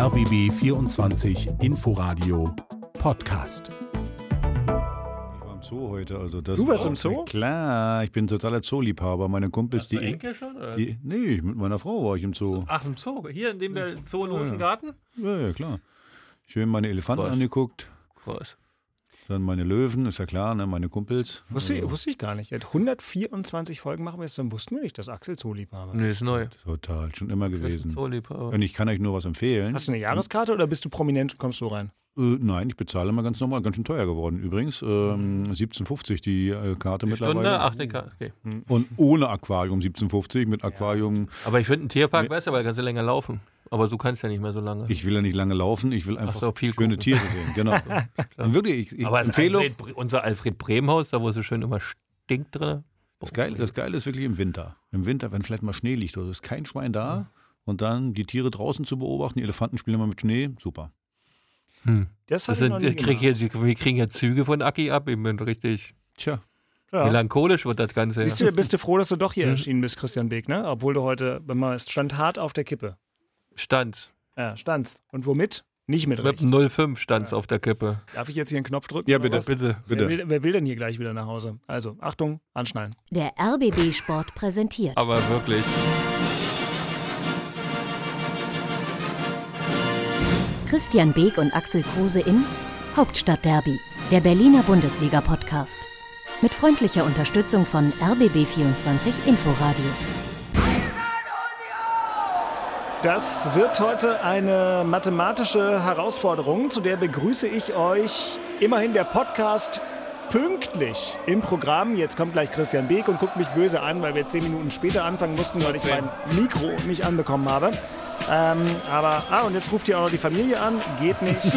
RBB 24 Inforadio Podcast. Ich war im Zoo heute, also das Du warst war- im Zoo? Klar, ich bin totaler Zooliebhaber. Meine Kumpels, Hast du die, Enkel schon? Oder? die. Nee, mit meiner Frau war ich im Zoo. Ach, im Zoo. Hier in dem der Zoologischen Garten? Ja, ja, klar. Schön meine Elefanten Was? angeguckt. Krass. Dann meine Löwen, ist ja klar, ne? meine Kumpels. Wusste, ich- wusste ich gar nicht. Er hat 124 Folgen machen wir jetzt, dann wussten wir nicht, dass Axel Zooliebhaber Nee, ist neu. Total, schon immer gewesen. Zooliebhaber. Und ich kann euch nur was empfehlen. Hast du eine Jahreskarte oder bist du prominent und kommst du rein? Äh, nein, ich bezahle mal ganz normal, ganz schön teuer geworden übrigens. Ähm, 17,50 die äh, Karte Die mittlerweile. Stunde? Ach, nee, ka- okay. Und ohne Aquarium 17,50 mit Aquarium. Aber ich finde einen Tierpark Nee. besser, weil kannst du länger laufen. Aber du kannst ja nicht mehr so lange. Ich will ja nicht lange laufen, ich will einfach so, viel schöne gucken. Tiere sehen. Genau. Und wirklich, ich, ich Aber das Empfehlung. Alfred, unser Alfred Bremhaus, da wo es so schön immer stinkt drin. Das Geile, das Geile ist wirklich im Winter. Im Winter, wenn vielleicht mal Schnee liegt oder so, ist kein Schwein da. Und dann die Tiere draußen zu beobachten, die Elefanten spielen immer mit Schnee, super. Das, Das ich sind, noch nie ich krieg hier, wir kriegen ja Züge von Aki ab. Ich bin richtig Tja, Ja. melancholisch wird das Ganze. Siehst du, bist du froh, dass du doch hier Hm. erschienen bist, Christian Beek, ne? Obwohl du heute, wenn man es stand hart auf der Kippe. Stand. Ja, standst. Und womit? Nicht mit einem 05 stand auf der Kippe. Darf ich jetzt hier einen Knopf drücken? Ja, bitte, was? Bitte. Wer bitte. will, wer will denn hier gleich wieder nach Hause? Also, Achtung, anschnallen. Der RBB Sport präsentiert. Aber wirklich. Christian Beek und Axel Kruse in Hauptstadtderby, der Berliner Bundesliga-Podcast. Mit freundlicher Unterstützung von RBB24 Inforadio. Das wird heute eine mathematische Herausforderung, zu der begrüße ich euch immerhin der Podcast pünktlich im Programm. Jetzt kommt gleich Christian Beek und guckt mich böse an, weil wir zehn Minuten später anfangen mussten, weil ich mein Mikro nicht anbekommen habe. Ähm, aber, ah, und jetzt ruft hier auch noch die Familie an. Geht nicht.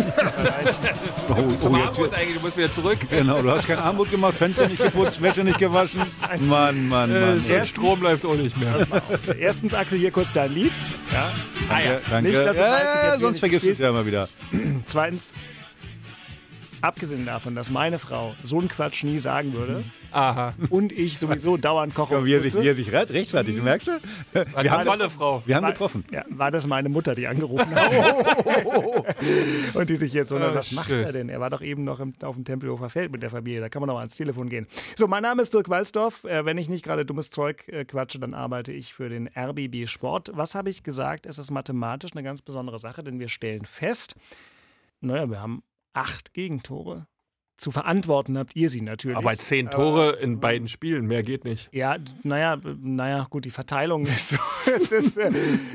Oh, oh, jetzt, wird- eigentlich, du musst wieder zurück. genau, du hast kein Armut gemacht, Fenster nicht geputzt, Wäsche nicht gewaschen. Mann, Mann, Mann. Der Strom läuft auch nicht mehr. Erstens, Axel, hier kurz dein Lied. Ja. Danke, danke. Nicht, dass es ja, heißt, ich ja, jetzt sonst vergisst du es ja immer wieder. Zweitens, abgesehen davon, dass meine Frau so einen Quatsch nie sagen würde Aha. und ich sowieso dauernd koche. und Wie er sich, wie er sich re- rechtfertigt, du merkst du? Wir haben tolle Frau. Wir haben war, getroffen. Ja, war das meine Mutter, die angerufen hat. und die sich jetzt wundert, Oh, was macht er denn? Er war doch eben noch im, auf dem Tempelhofer Feld mit der Familie. Da kann man doch mal ans Telefon gehen. So, mein Name ist Dirk Walzdorf. Äh, wenn ich nicht gerade dummes Zeug äh, quatsche, dann arbeite ich für den RBB Sport. Was habe ich gesagt? Es ist mathematisch eine ganz besondere Sache, denn wir stellen fest, naja, wir haben acht Gegentore. Zu verantworten habt ihr sie natürlich. Aber zehn Tore in beiden Spielen, mehr geht nicht. Ja, naja, naja, gut, die Verteilung ist, so, es ist, äh,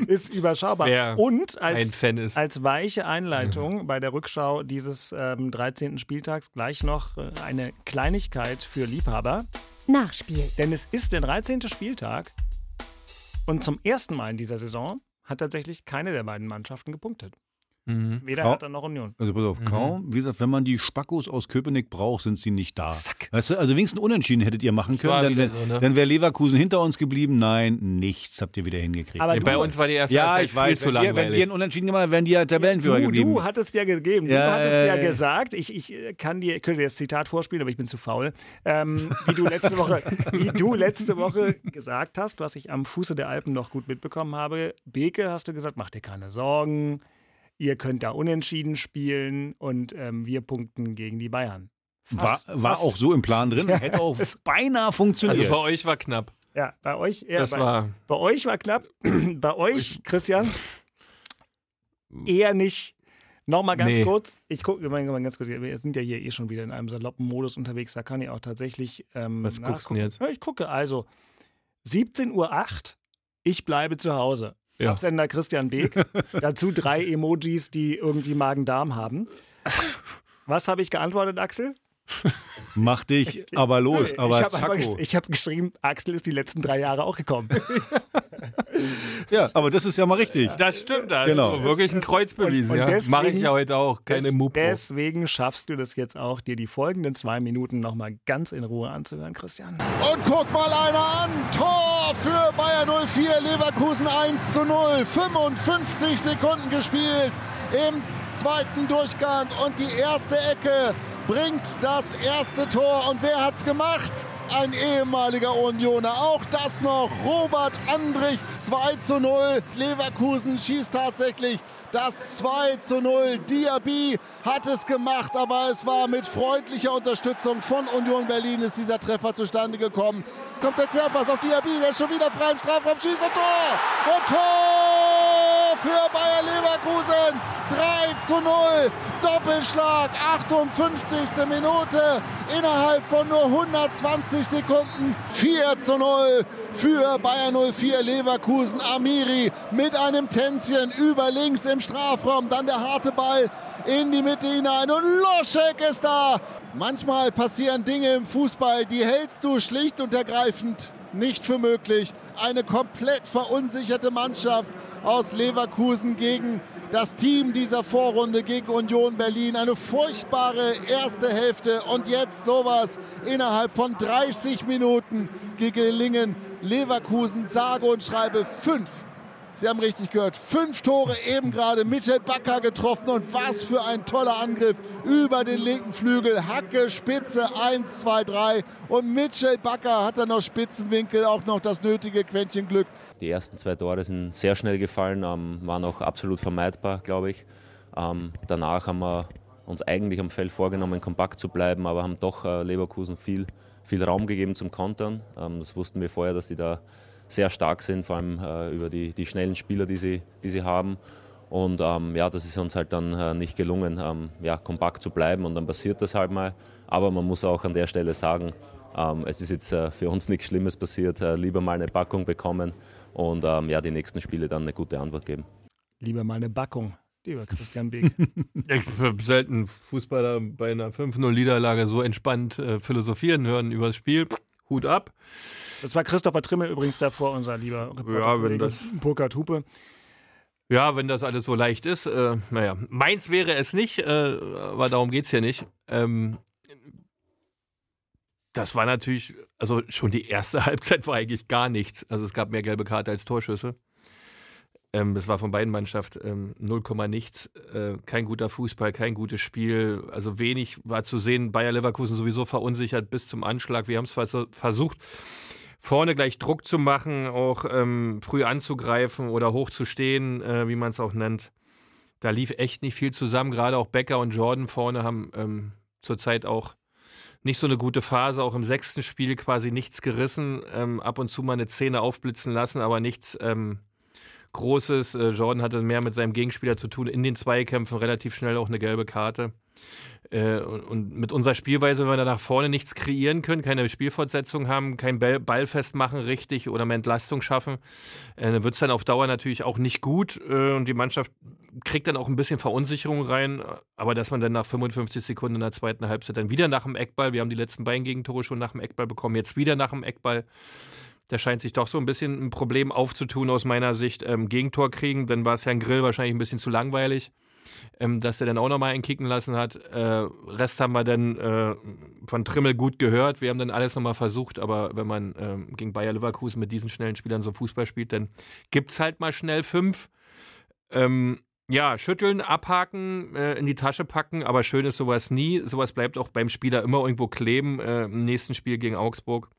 ist überschaubar. Wer Und Ein als, Fan ist. als weiche Einleitung bei der Rückschau dieses ähm, 13. Spieltags gleich noch äh, eine Kleinigkeit für Liebhaber. Nachspiel. Denn es ist der 13. Spieltag und zum ersten Mal in dieser Saison hat tatsächlich keine der beiden Mannschaften gepunktet. Mhm. Weder Kau- Hertha noch Union. Also pass auf, Mhm. kaum, wie gesagt, wenn man die Spackos aus Köpenick braucht, sind sie nicht da. Zack. Weißt du, also wenigstens unentschieden hättet ihr machen können, dann, wär- so, ne? dann wäre Leverkusen hinter uns geblieben. Nein, nichts habt ihr wieder hingekriegt. Aber du- bei uns war die erste ja, ich weiß, viel zu wenn, wir, wenn langweilig. wir einen Unentschieden gemacht haben, wären die ja Tabellenführer Du, geblieben. du hattest ja gegeben. Du Ja, hattest ja, ja, ja. gesagt, ich, ich äh, kann dir, könnte dir das Zitat vorspielen, aber ich bin zu faul. Ähm, wie du letzte Woche, wie du letzte Woche gesagt hast, was ich am Fuße der Alpen noch gut mitbekommen habe. Beke, hast du gesagt, mach dir keine Sorgen. Ihr könnt da unentschieden spielen und ähm, wir punkten gegen die Bayern. war, Fast- war fast. auch so im Plan drin, hätte auch beinahe funktioniert. Also bei euch war knapp. Ja, bei euch, ja, Das bei, war. bei euch war knapp. bei euch, Christian, eher nicht. Nochmal ganz Nee. kurz, ich gucke mal mal ganz kurz, wir sind ja hier eh schon wieder in einem saloppen Modus unterwegs, da kann ich auch tatsächlich ähm, Was guckst du nachgucken. denn jetzt? Ja, ich gucke, also 17.08 Uhr, ich bleibe zu Hause. Ja. Absender Christian Beek, dazu drei Emojis, die irgendwie Magen-Darm haben. Was habe ich geantwortet, Axel? Mach dich aber los, ich aber habe ich hab geschrieben, Axel ist die letzten drei Jahre auch gekommen. Ja, aber das ist ja mal richtig. Das stimmt, da Genau. ist wirklich ein Kreuz bewiesen. und ja. Mache ich ja heute auch, keine Mupro. Deswegen schaffst du das jetzt auch, dir die folgenden zwei Minuten nochmal ganz in Ruhe anzuhören, Christian. Und guck mal einer an. Tor für Bayer 04, Leverkusen 1 zu 0. 55 Sekunden gespielt im zweiten Durchgang. Und die erste Ecke bringt das erste Tor. Und wer hat's gemacht? ein ehemaliger Unioner. Auch das noch. Robert Andrich 2 zu 0. Leverkusen schießt tatsächlich das 2 zu 0. Diaby hat es gemacht, aber es war mit freundlicher Unterstützung von Union Berlin ist dieser Treffer zustande gekommen. Kommt der Querpass auf Diaby, der ist schon wieder frei im Strafraum, schießt und Tor! Und Tor für Bayer Leverkusen! 3 zu 0, Doppelschlag, 58. Minute, innerhalb von nur 120 Sekunden 4 zu 0 für Bayer 04 Leverkusen. Amiri mit einem Tänzchen über links im Strafraum, dann der harte Ball in die Mitte hinein und Loschek ist da. Manchmal passieren Dinge im Fußball, die hältst du schlicht und ergreifend nicht für möglich. Eine komplett verunsicherte Mannschaft aus Leverkusen gegen das Team dieser Vorrunde gegen Union Berlin. Eine furchtbare erste Hälfte und jetzt sowas innerhalb von 30 Minuten gelingen Leverkusen sage und schreibe fünf Sie haben richtig gehört. Fünf Tore eben gerade. Michel Bakker getroffen und was für ein toller Angriff über den linken Flügel. Hacke, Spitze, 1, 2, 3. Und Michel Bakker hat dann noch Spitzenwinkel, auch noch das nötige Quäntchen Glück. Die ersten zwei Tore sind sehr schnell gefallen, ähm, waren auch absolut vermeidbar, glaube ich. Ähm, danach haben wir uns eigentlich am Feld vorgenommen, kompakt zu bleiben, aber haben doch äh, Leverkusen viel, viel Raum gegeben zum Kontern. Ähm, das wussten wir vorher, dass die da sehr stark sind, vor allem äh, über die, die schnellen Spieler, die sie, die sie haben. Und ähm, ja, das ist uns halt dann äh, nicht gelungen, ähm, ja, kompakt zu bleiben und dann passiert das halt mal. Aber man muss auch an der Stelle sagen, ähm, es ist jetzt äh, für uns nichts Schlimmes passiert. Äh, lieber mal eine Packung bekommen und ähm, ja, die nächsten Spiele dann eine gute Antwort geben. Lieber mal eine Backung, lieber Christian Beek. ich habe selten Fußballer bei einer 5-0-Niederlage so entspannt äh, philosophieren hören über das Spiel. Hut ab. Das war Christopher Trimmel übrigens davor, unser lieber Reporter. Ja, wenn das. Burkhard Hupe. Ja, wenn das alles so leicht ist. Äh, naja, meins wäre es nicht, äh, aber darum geht es ja nicht. Ähm, das war natürlich, also schon die erste Halbzeit war eigentlich gar nichts. Also es gab mehr gelbe Karte als Torschüsse. Ähm, das war von beiden Mannschaften ähm, 0, nichts. Äh, kein guter Fußball, kein gutes Spiel. Also wenig war zu sehen. Bayer Leverkusen sowieso verunsichert bis zum Anschlag. Wir haben es versucht, vorne gleich Druck zu machen, auch ähm, früh anzugreifen oder hoch zu stehen, äh, wie man es auch nennt. Da lief echt nicht viel zusammen. Gerade auch Becker und Jordan vorne haben ähm, zurzeit auch nicht so eine gute Phase. Auch im sechsten Spiel quasi nichts gerissen. Ähm, ab und zu mal eine Szene aufblitzen lassen, aber nichts ähm, Großes. Äh, Jordan hatte mehr mit seinem Gegenspieler zu tun. In den Zweikämpfen relativ schnell auch eine gelbe Karte. Äh, und, mit unserer Spielweise, wenn wir da nach vorne nichts kreieren können, keine Spielfortsetzung haben, kein Ball, festmachen richtig oder mehr Entlastung schaffen, äh, dann wird es dann auf Dauer natürlich auch nicht gut und die Mannschaft kriegt dann auch ein bisschen Verunsicherung rein. Aber dass man dann nach 55 Sekunden in der zweiten Halbzeit dann wieder nach dem Eckball, wir haben die letzten beiden Gegentore schon nach dem Eckball bekommen, jetzt wieder nach dem Eckball da scheint sich doch so ein bisschen ein Problem aufzutun aus meiner Sicht. Ähm, Gegentor kriegen, dann war es Herrn Grill wahrscheinlich ein bisschen zu langweilig, ähm, dass er dann auch nochmal einen kicken lassen hat. Äh, Rest haben wir dann äh, von Trimmel gut gehört. Wir haben dann alles nochmal versucht, aber wenn man ähm, gegen Bayer Leverkusen mit diesen schnellen Spielern so Fußball spielt, dann gibt es halt mal schnell fünf. Ähm, ja, schütteln, abhaken, äh, in die Tasche packen, aber schön ist sowas nie. Sowas bleibt auch beim Spieler immer irgendwo kleben. Äh, Im nächsten Spiel gegen Augsburg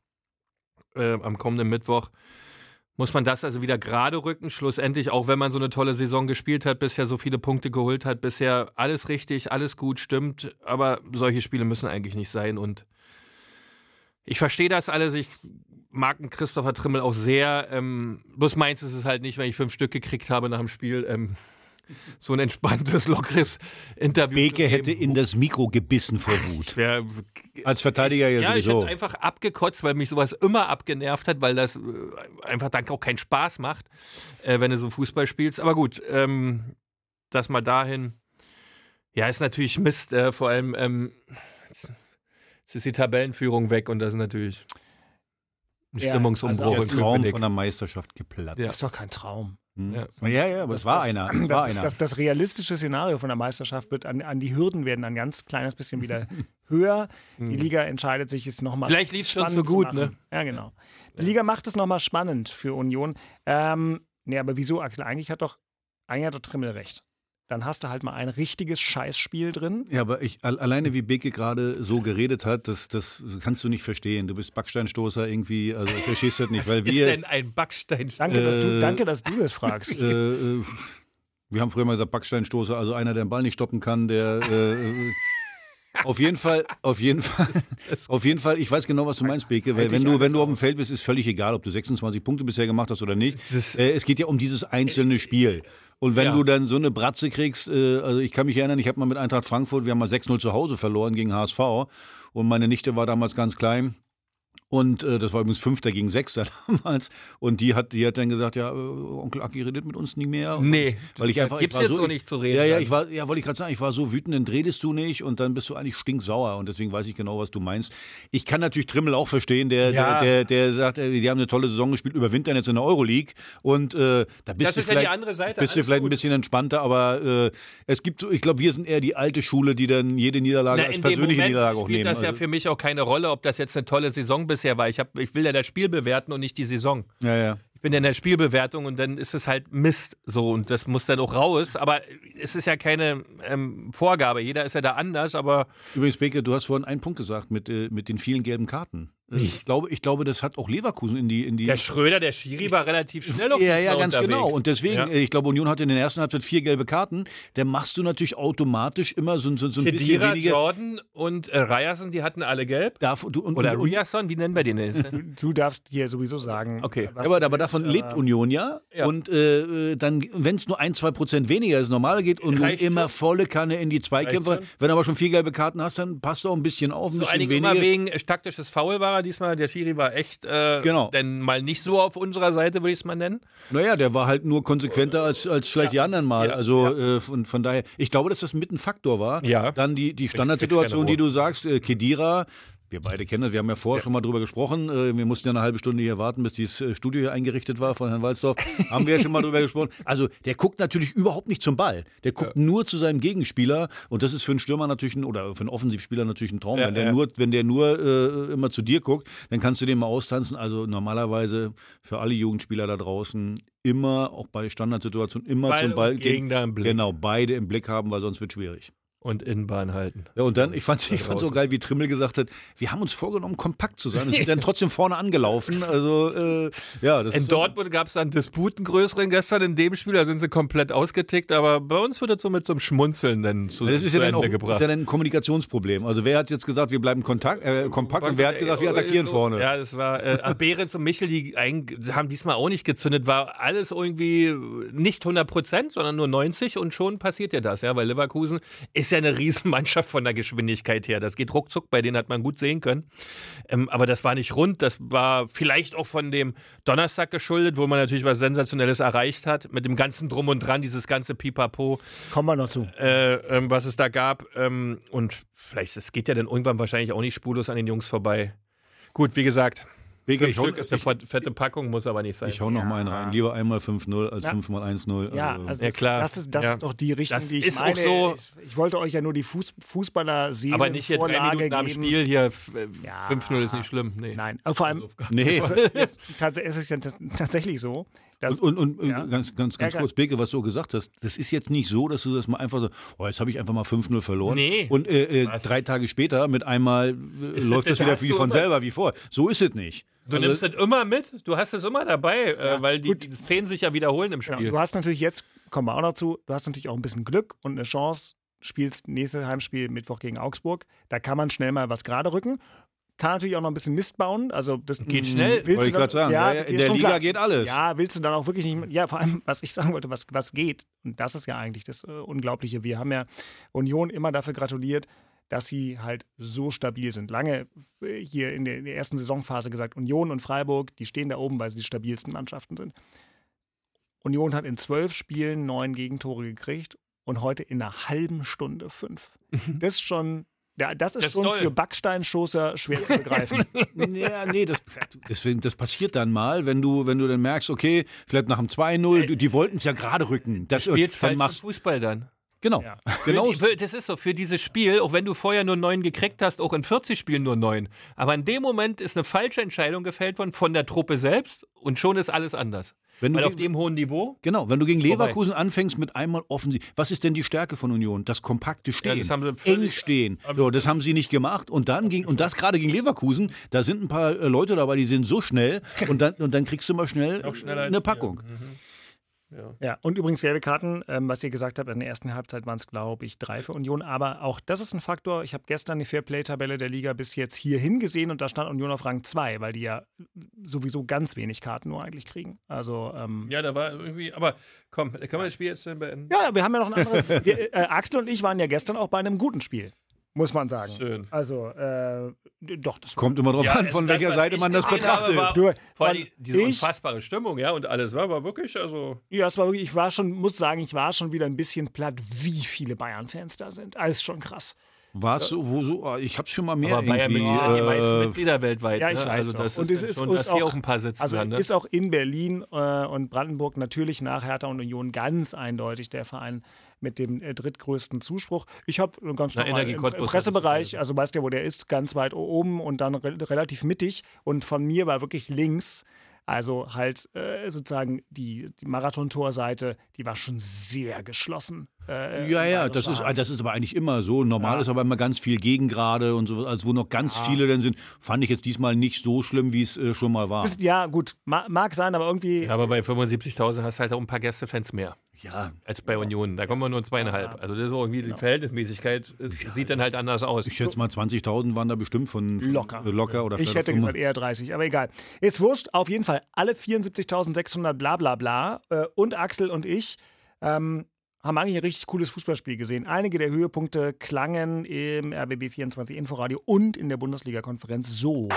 äh, am kommenden Mittwoch. Muss man das also wieder gerade rücken? Schlussendlich, auch wenn man so eine tolle Saison gespielt hat, bisher so viele Punkte geholt hat, bisher alles richtig, alles gut, stimmt. Aber solche Spiele müssen eigentlich nicht sein. Und ich verstehe das alles. Ich mag einen Christopher Trimmel auch sehr. Ähm, bloß meins ist es halt nicht, wenn ich fünf Stück gekriegt habe nach dem Spiel. Ähm, so ein entspanntes, lockeres Interview. Beke hätte in das Mikro gebissen vor Wut. Wär, Als Verteidiger ja, ja sowieso. ich hätte einfach abgekotzt, weil mich sowas immer abgenervt hat, weil das äh, einfach dann auch keinen Spaß macht, äh, wenn du so Fußball spielst. Aber gut, ähm, das mal dahin. Ja, ist natürlich Mist, äh, vor allem ähm, jetzt ist die Tabellenführung weg und das ist natürlich ein Ja, Stimmungsumbruch. also Der Traum von der Meisterschaft geplatzt. Das ist doch kein Traum. Hm. Ja. Ja, ja, aber es war einer. Es war das, einer. Das, das realistische Szenario von der Meisterschaft wird an, an die Hürden werden ein ganz kleines bisschen wieder höher. Die Liga entscheidet sich jetzt nochmal. Hm. Vielleicht lief's schon zu gut, ne? Ja, genau. Die Liga macht es nochmal spannend für Union. Ähm, nee, aber wieso, Axel? Eigentlich hat doch, eigentlich hat doch Trimmel recht. Dann hast du halt mal ein richtiges Scheißspiel drin. Ja, aber ich, alleine wie Beke gerade so geredet hat, das, das kannst du nicht verstehen. Du bist Backsteinstoßer irgendwie, also ich verstehst das nicht, Was weil ist wir. denn ein Backsteinstoßer? Danke, dass, du, Äh, danke dass du das fragst. Äh, äh, wir haben früher mal gesagt Backsteinstoßer, also einer, der den Ball nicht stoppen kann, der äh, äh, auf jeden Fall, auf jeden Fall, auf jeden Fall, ich weiß genau, was du meinst, Beke, weil wenn du, wenn du auf dem. Feld bist, ist völlig egal, ob du 26 Punkte bisher gemacht hast oder nicht. Äh, es geht ja um dieses einzelne Spiel. Und wenn Ja. du dann so eine Bratze kriegst, äh, also ich kann mich erinnern, ich habe mal mit Eintracht Frankfurt, wir haben mal 6-0 zu Hause verloren gegen HSV und meine Nichte war damals ganz klein. Und äh, das war übrigens Fünfter gegen Sechster damals. Und die hat, die hat dann gesagt, ja, äh, Onkel Aki redet mit uns nie mehr. Nee, weil ich einfach, gibt's ich war jetzt so, so nicht zu reden. Ja, ja, ich war, ja, wollte ich gerade sagen, ich war so wütend, dann redest du nicht und dann bist du eigentlich stinksauer und deswegen weiß ich genau, was du meinst. Ich kann natürlich Trimmel auch verstehen, der, Ja. der, der, der sagt, äh, die haben eine tolle Saison gespielt, überwintern jetzt in der Euroleague und äh, da bist Das du ja vielleicht, andere Seite, bist du vielleicht ein gut. bisschen entspannter, aber äh, es gibt so, ich glaube, wir sind eher die alte Schule, die dann jede Niederlage Na, als persönliche Niederlage auch spielt nehmen. das ja Also, für mich auch keine Rolle, ob das jetzt eine tolle Saison bisher war. Ich, hab, ich will ja das Spiel bewerten und nicht die Saison. ja, ja. Ich bin ja in der Spielbewertung und dann ist es halt Mist so und das muss dann auch raus. Aber es ist ja keine ähm, Vorgabe. Jeder ist ja da anders, aber Übrigens, Beke, du hast vorhin einen Punkt gesagt mit, äh, mit den vielen gelben Karten. Äh, Ich glaube, ich glaube, das hat auch Leverkusen in die. In die der Schröder, der Schiri war relativ schnell auf ja, ja, ganz unterwegs. genau. Und deswegen, Ja. äh, ich glaube, Union hatte in der ersten Halbzeit vier gelbe Karten. Da machst du natürlich automatisch immer so, so, so ein bisschen Kedira, weniger. Jordan und äh, Ryerson, die hatten alle gelb. Darf, du, und, Oder Ryerson, wie nennen wir den denn? Du, du darfst hier sowieso sagen. Okay. aber, du aber willst, davon aber- lebt Union ja. Ja. Und äh, dann, wenn es nur ein, zwei Prozent weniger ist, normal geht und Reicht immer schon. volle Kanne in die Zweikämpfe. Wenn du aber schon vier gelbe Karten hast, dann passt du auch ein bisschen auf, ein Vor bisschen weniger. immer wegen äh, taktisches Foul war er diesmal. Der Schiri war echt, äh, Genau. denn mal nicht so auf unserer Seite, würde ich es mal nennen. Naja, der war halt nur konsequenter als, als vielleicht die anderen mal. Ja, also Äh, von, von daher, ich glaube, dass das mit ein Faktor war. Ja. Dann die, die Standardsituation, die du sagst, äh, Kedira. Wir beide kennen das, wir haben ja vorher schon mal drüber gesprochen. Äh, wir mussten ja eine halbe Stunde hier warten, bis dieses äh, Studio hier eingerichtet war von Herrn Walzdorf. haben wir ja schon mal drüber gesprochen. Also der guckt natürlich überhaupt nicht zum Ball. Der guckt nur zu seinem Gegenspieler. Und das ist für einen Stürmer natürlich ein, oder für einen Offensivspieler natürlich ein Traum. Ja, wenn, der ja. nur, wenn der nur äh, immer zu dir guckt, dann kannst du den mal austanzen. Also normalerweise für alle Jugendspieler da draußen immer, auch bei Standardsituationen, immer Ball zum Ball Blick. Genau, beide im Blick haben, weil sonst wird schwierig. Und Innenbahn halten. Ja, und dann, ich fand ich fand so geil, wie Trimmel gesagt hat, wir haben uns vorgenommen, kompakt zu sein und sind dann trotzdem vorne angelaufen. Also, äh, ja, das In ist Dortmund gab es dann Disputen größeren gestern in dem Spiel, da sind sie komplett ausgetickt, aber bei uns wird das so mit so einem Schmunzeln dann zu, Das ist zu ja, dann Ende auch, ist gebracht. ja dann ein Kommunikationsproblem. Also wer hat jetzt gesagt, wir bleiben kontakt, äh, kompakt und wer hat gesagt, wir attackieren so, vorne? Ja, das war äh, Behrens und Michel, die ein, haben diesmal auch nicht gezündet, war alles irgendwie nicht 100 Prozent, sondern nur 90 und schon passiert ja das, ja, weil Leverkusen ist ja eine Riesenmannschaft von der Geschwindigkeit her. Das geht ruckzuck, bei denen hat man gut sehen können. Ähm, aber das war nicht rund, das war vielleicht auch von dem Donnerstag geschuldet, wo man natürlich was Sensationelles erreicht hat, mit dem ganzen Drum und Dran, dieses ganze Pipapo Kommen wir noch zu. äh, ähm, was es da gab. Ähm, und vielleicht, es geht ja dann irgendwann wahrscheinlich auch nicht spurlos an den Jungs vorbei. Gut, wie gesagt, fünf ich hau, Stück ist eine ich, fette Packung, muss aber nicht sein. ich hau noch mal einen rein. Lieber einmal 5-0 als Ja. 5 mal 1-0. Ja, Also, also Ja, das, klar. das, ist, das Ja. ist die Richtung, Das die ich ist auch meine. so- ich, ich wollte euch ja nur die Fuß, Fußballer sehen. aber nicht hier drei Minuten am. Spiel, hier f- äh, Ja. 5-0 ist nicht schlimm. Nee. Nein, aber vor allem, nee. jetzt, es ist ja tats- tatsächlich so, dass Und, und, und Ja. ganz, ganz, ganz Ja, kurz, Beke, was du gesagt hast, das ist jetzt nicht so, dass du das mal einfach so, oh, jetzt habe ich einfach mal 5-0 verloren. Nee. Und äh, äh, drei Tage später mit einmal äh, Ist läuft das- das wieder wie von selber wie vor. So ist es nicht. Du Also- nimmst das immer mit, du hast es immer dabei, äh, weil die, die Szenen sich ja wiederholen im Spiel. du hast natürlich jetzt, kommen wir auch noch zu, du hast natürlich auch ein bisschen Glück und eine Chance, spielst nächstes Heimspiel Mittwoch gegen Augsburg. Da kann man schnell mal was gerade rücken. Kann natürlich auch noch ein bisschen Mist bauen. Also das Geht schnell. willst Wollte du ich gerade sagen, ja, ja, in der Liga klar. geht alles. Ja, willst du dann auch wirklich nicht. Ja, vor allem, was ich sagen wollte, was, was geht. Und das ist ja eigentlich das äh, Unglaubliche. Wir haben ja Union immer dafür gratuliert, dass sie halt so stabil sind. Lange äh, hier in der, in der ersten Saisonphase gesagt, Union und Freiburg, die stehen da oben, weil sie die stabilsten Mannschaften sind. Union hat in zwölf Spielen neun Gegentore gekriegt und heute in einer halben Stunde fünf. Das ist schon, ja, das ist Das ist schon toll. für Backsteinstoßer schwer zu begreifen. Ja, nee, das, deswegen, das passiert dann mal, wenn du, wenn du dann merkst, okay, vielleicht nach dem 2-0, die, die wollten es ja gerade rücken. Das, Spielst dann machst, Fußball dann. Genau, Ja. genau. Für die, das ist so, für dieses Spiel, auch wenn du vorher nur neun gekriegt hast, auch in 40 Spielen nur neun. Aber in dem Moment ist eine falsche Entscheidung gefällt worden von der Truppe selbst und schon ist alles anders. Wenn du Weil auf gegen- dem hohen Niveau. Genau, wenn du gegen Vorbei. Leverkusen anfängst mit einmal offensiv. Was ist denn die Stärke von Union? Das kompakte Stehen. das haben sie Eng stehen. So, das haben sie nicht gemacht. Und dann ging, und das gerade gegen Leverkusen, da sind ein paar äh, Leute dabei, die sind so schnell und dann, und dann kriegst du mal schnell eine. Packung. Ja, und übrigens gelbe Karten, ähm, was ihr gesagt habt, in der ersten Halbzeit waren es, glaube ich, drei für Union. Aber auch das ist ein Faktor. Ich habe gestern die Fairplay-Tabelle der Liga bis jetzt hierhin gesehen und da stand Union auf Rang 2, weil die ja sowieso ganz wenig Karten nur eigentlich kriegen. Also, ähm, Ja, da war irgendwie. Aber komm, können wir das Spiel jetzt äh, beenden? ja, wir haben ja noch ein anderes. wir, äh, Axel und ich waren ja gestern auch bei einem guten Spiel, muss man sagen. Schön. Also, äh, doch, das Kommt immer drauf Ja, an, von welcher Seite man das betrachtet. war- Du, Vor allem diese ich- unfassbare Stimmung, ja, und alles war, war wirklich, also. Ja, es war wirklich, ich war schon, muss sagen, ich war schon wieder ein bisschen platt, wie viele Bayern-Fans da sind. Alles schon krass. War es so, wo so, ah, ich hab's schon mal mehr Aber Bayern irgendwie. Mitglieder, die meisten äh, Mitglieder weltweit. Ja, ich ne? weiß Also das Und ist, es ist schon, uns dass hier auch- auch ein paar sitzen. Also dann, ne? ist auch in Berlin äh, und Brandenburg natürlich nach Hertha und Union ganz eindeutig der Verein mit dem äh, drittgrößten Zuspruch. Ich habe ganz Na, normal im Cottbus Pressebereich, also weißt du, wo der ist, ganz weit oben und dann re relativ mittig und von mir war wirklich links. Also halt äh, sozusagen die, die Marathontorseite, die war schon sehr geschlossen. Äh, Ja, ja, das ist, das ist aber eigentlich immer so. Normal Ja. ist aber immer ganz viel Gegengrade und so, also wo noch ganz viele dann sind. Fand ich jetzt diesmal nicht so schlimm, wie es äh, schon mal war. Ja, gut, ma mag sein, aber irgendwie. ja, aber bei 75.000 hast du halt auch ein paar Gästefans mehr Ja, als bei Union. Da kommen wir nur zweieinhalb. Also das ist auch irgendwie die Verhältnismäßigkeit äh, sieht dann halt anders aus. ich schätze mal 20.000 waren da bestimmt von, von Locker. äh, locker oder Ich hätte gesagt eher 30, aber egal. Ist wurscht, auf jeden Fall alle 74.600 bla bla bla äh, und Axel und ich ähm, haben eigentlich ein richtig cooles Fußballspiel gesehen. Einige der Höhepunkte klangen im RBB 24 Inforadio und in der Bundesliga-Konferenz so.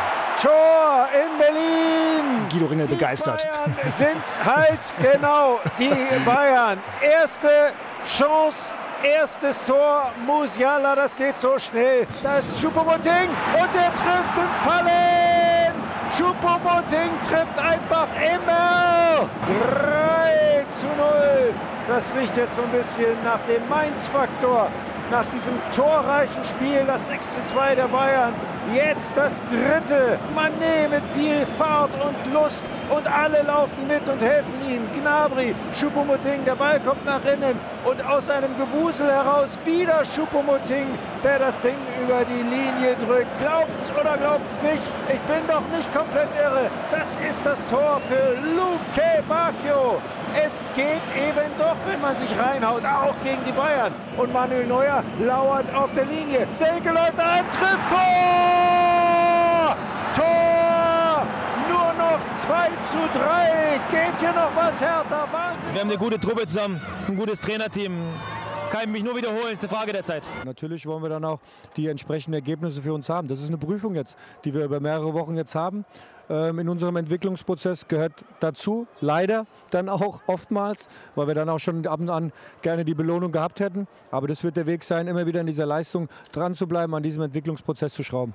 Tor in Berlin. Guido Ringel Die begeistert. Bayern sind halt genau die Bayern. Erste Chance, erstes Tor. Musiala, das geht so schnell. Das ist Choupo-Moting und der trifft im Fallen. Choupo-Moting trifft einfach immer. 3 zu 0. Das riecht jetzt so ein bisschen nach dem Mainz-Faktor. Nach diesem torreichen Spiel, das 6 zu 2 der Bayern. Jetzt das dritte. Mané mit viel Fahrt und Lust. Und alle laufen mit und helfen ihm. Gnabry, Choupo-Moting, der Ball kommt nach innen. Und aus einem Gewusel heraus wieder Choupo-Moting, der das Ding über die Linie drückt. Glaubt's oder glaubt's nicht? Ich bin doch nicht komplett irre. Das ist das Tor für Luke Bacchio. Es geht eben doch, wenn man sich reinhaut, auch gegen die Bayern. Und Manuel Neuer lauert auf der Linie. Selke läuft an, trifft Tor! Tor! Nur noch 2 zu 3. Geht hier noch was härter? Wahnsinn! Wir haben eine gute Truppe zusammen, ein gutes Trainerteam. Kann ich mich nur wiederholen, ist eine Frage der Zeit. Natürlich wollen wir dann auch die entsprechenden Ergebnisse für uns haben. Das ist eine Prüfung jetzt, die wir über mehrere Wochen jetzt haben. Ähm, in unserem Entwicklungsprozess gehört dazu, leider dann auch oftmals, weil wir dann auch schon ab und an gerne die Belohnung gehabt hätten. Aber das wird der Weg sein, immer wieder in dieser Leistung dran zu bleiben, an diesem Entwicklungsprozess zu schrauben.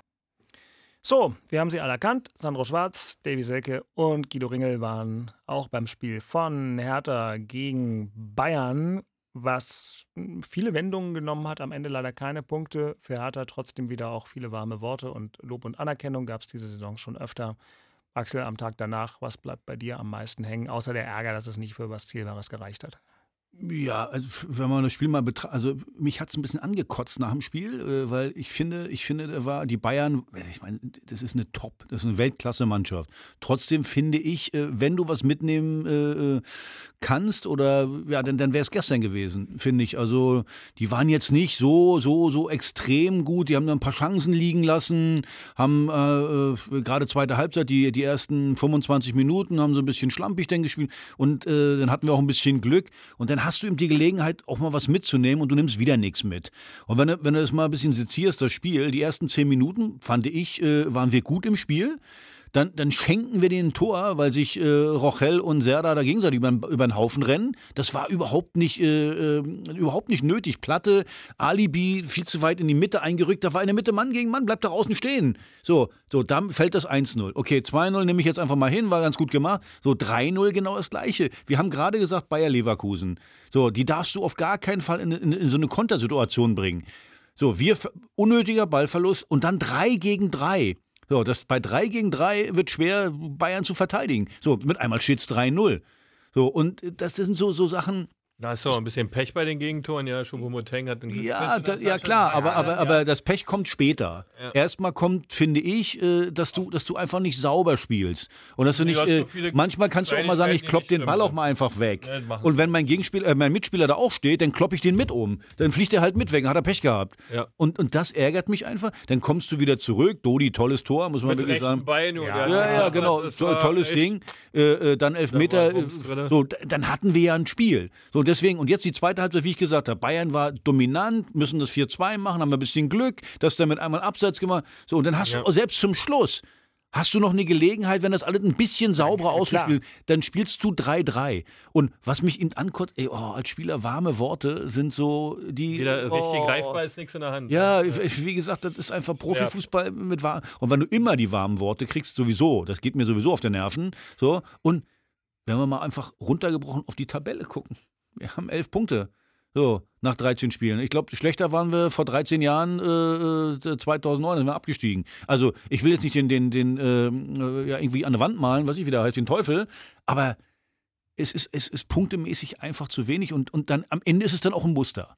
So, wir haben sie alle erkannt. Sandro Schwarz, Davy Selke und Guido Ringel waren auch beim Spiel von Hertha gegen Bayern, was viele Wendungen genommen hat. Am Ende leider keine Punkte. Für Hertha trotzdem wieder auch viele warme Worte und Lob und Anerkennung gab es diese Saison schon öfter. Axel, am Tag danach, was bleibt bei dir am meisten hängen, außer der Ärger, dass es nicht für was Zielbares gereicht hat? Ja, also wenn man das Spiel mal betrachtet, also mich hat es ein bisschen angekotzt nach dem Spiel, äh, weil ich finde, ich finde, da war die Bayern, ich meine, das ist eine Top, das ist eine Weltklasse-Mannschaft. Trotzdem finde ich, äh, wenn du was mitnehmen äh, äh, kannst oder ja, dann, dann wäre es gestern gewesen, finde ich. Also die waren jetzt nicht so, so, so extrem gut. Die haben da ein paar Chancen liegen lassen, haben äh, äh, gerade zweite Halbzeit, die, die ersten 25 Minuten, haben so ein bisschen schlampig dann gespielt und äh, dann hatten wir auch ein bisschen Glück und dann hast du eben die Gelegenheit, auch mal was mitzunehmen und du nimmst wieder nichts mit. Und wenn wenn du das mal ein bisschen sezierst, das Spiel, die ersten zehn Minuten, fand ich, äh, waren wir gut im Spiel. Dann, dann schenken wir den Tor, weil sich äh, Rochel und Serda da gegenseitig über, über den Haufen rennen. Das war überhaupt nicht, äh, äh, überhaupt nicht nötig. Platte, Alibi, viel zu weit in die Mitte eingerückt. Da war in der Mitte Mann gegen Mann, bleibt da außen stehen. So, so, dann fällt das 1-0. Okay, 2-0 nehme ich jetzt einfach mal hin, war ganz gut gemacht. So, 3-0 genau das Gleiche. Wir haben gerade gesagt, Bayer Leverkusen. So, die darfst du auf gar keinen Fall in, in, in so eine Kontersituation bringen. So, wir, unnötiger Ballverlust und dann 3 gegen 3. So, das bei 3 gegen 3 wird schwer, Bayern zu verteidigen. So, mit einmal steht es 3-0. So, und das sind so, so Sachen, Da ist doch ein bisschen Pech bei den Gegentoren, ja. Choupo-Moting hat den Ja, da, ja klar, aber, aber, Ja. aber das Pech kommt später. Ja. Erstmal kommt, finde ich, äh, dass du, dass du einfach nicht sauber spielst. Und dass du nicht, du äh, so viele manchmal kannst du auch mal sagen, ich klopp den Ball auch mal einfach weg. Ja, Und wenn mein Gegenspieler, äh, mein Mitspieler da auch steht, dann klopp ich den mit um. Dann fliegt er halt mit weg, dann hat er Pech gehabt. Ja. Und, und das ärgert mich einfach. Dann kommst du wieder zurück. Dodi, tolles Tor, muss man Mit wirklich sagen. Bein. Ja, ja, gemacht, genau. tolles Ding. Äh, äh, dann Elfmeter. Da. Äh, so, dann hatten wir ja ein Spiel. So, deswegen, und jetzt die zweite Halbzeit, wie ich gesagt habe, Bayern war dominant, müssen das 4-2 machen, haben wir ein bisschen Glück, dass der mit einmal Abseits gemacht. So, und dann hast Ja. du selbst zum Schluss. Hast du noch eine Gelegenheit, wenn das alles ein bisschen sauberer ausgespielt, dann spielst du 3-3. Und was mich in ankotzt, ey, oh, als Spieler warme Worte sind so die. Wieder richtig oh, greifbar ist nichts in der Hand. ja, wie gesagt, das ist einfach Profifußball mit warm. Und wenn du immer die warmen Worte kriegst, sowieso, das geht mir sowieso auf die Nerven. So, und wenn wir mal einfach runtergebrochen auf die Tabelle gucken. Wir haben elf Punkte. So, nach 13 Spielen. Ich glaube, schlechter waren wir vor 13 Jahren, äh, äh, 2009, sind wir abgestiegen. Also, ich will jetzt nicht den, den, den ähm, äh, ja, irgendwie an der Wand malen, was ich wieder heißt, den Teufel, aber es ist, es ist punktemäßig einfach zu wenig und, und dann am Ende ist es dann auch ein Muster.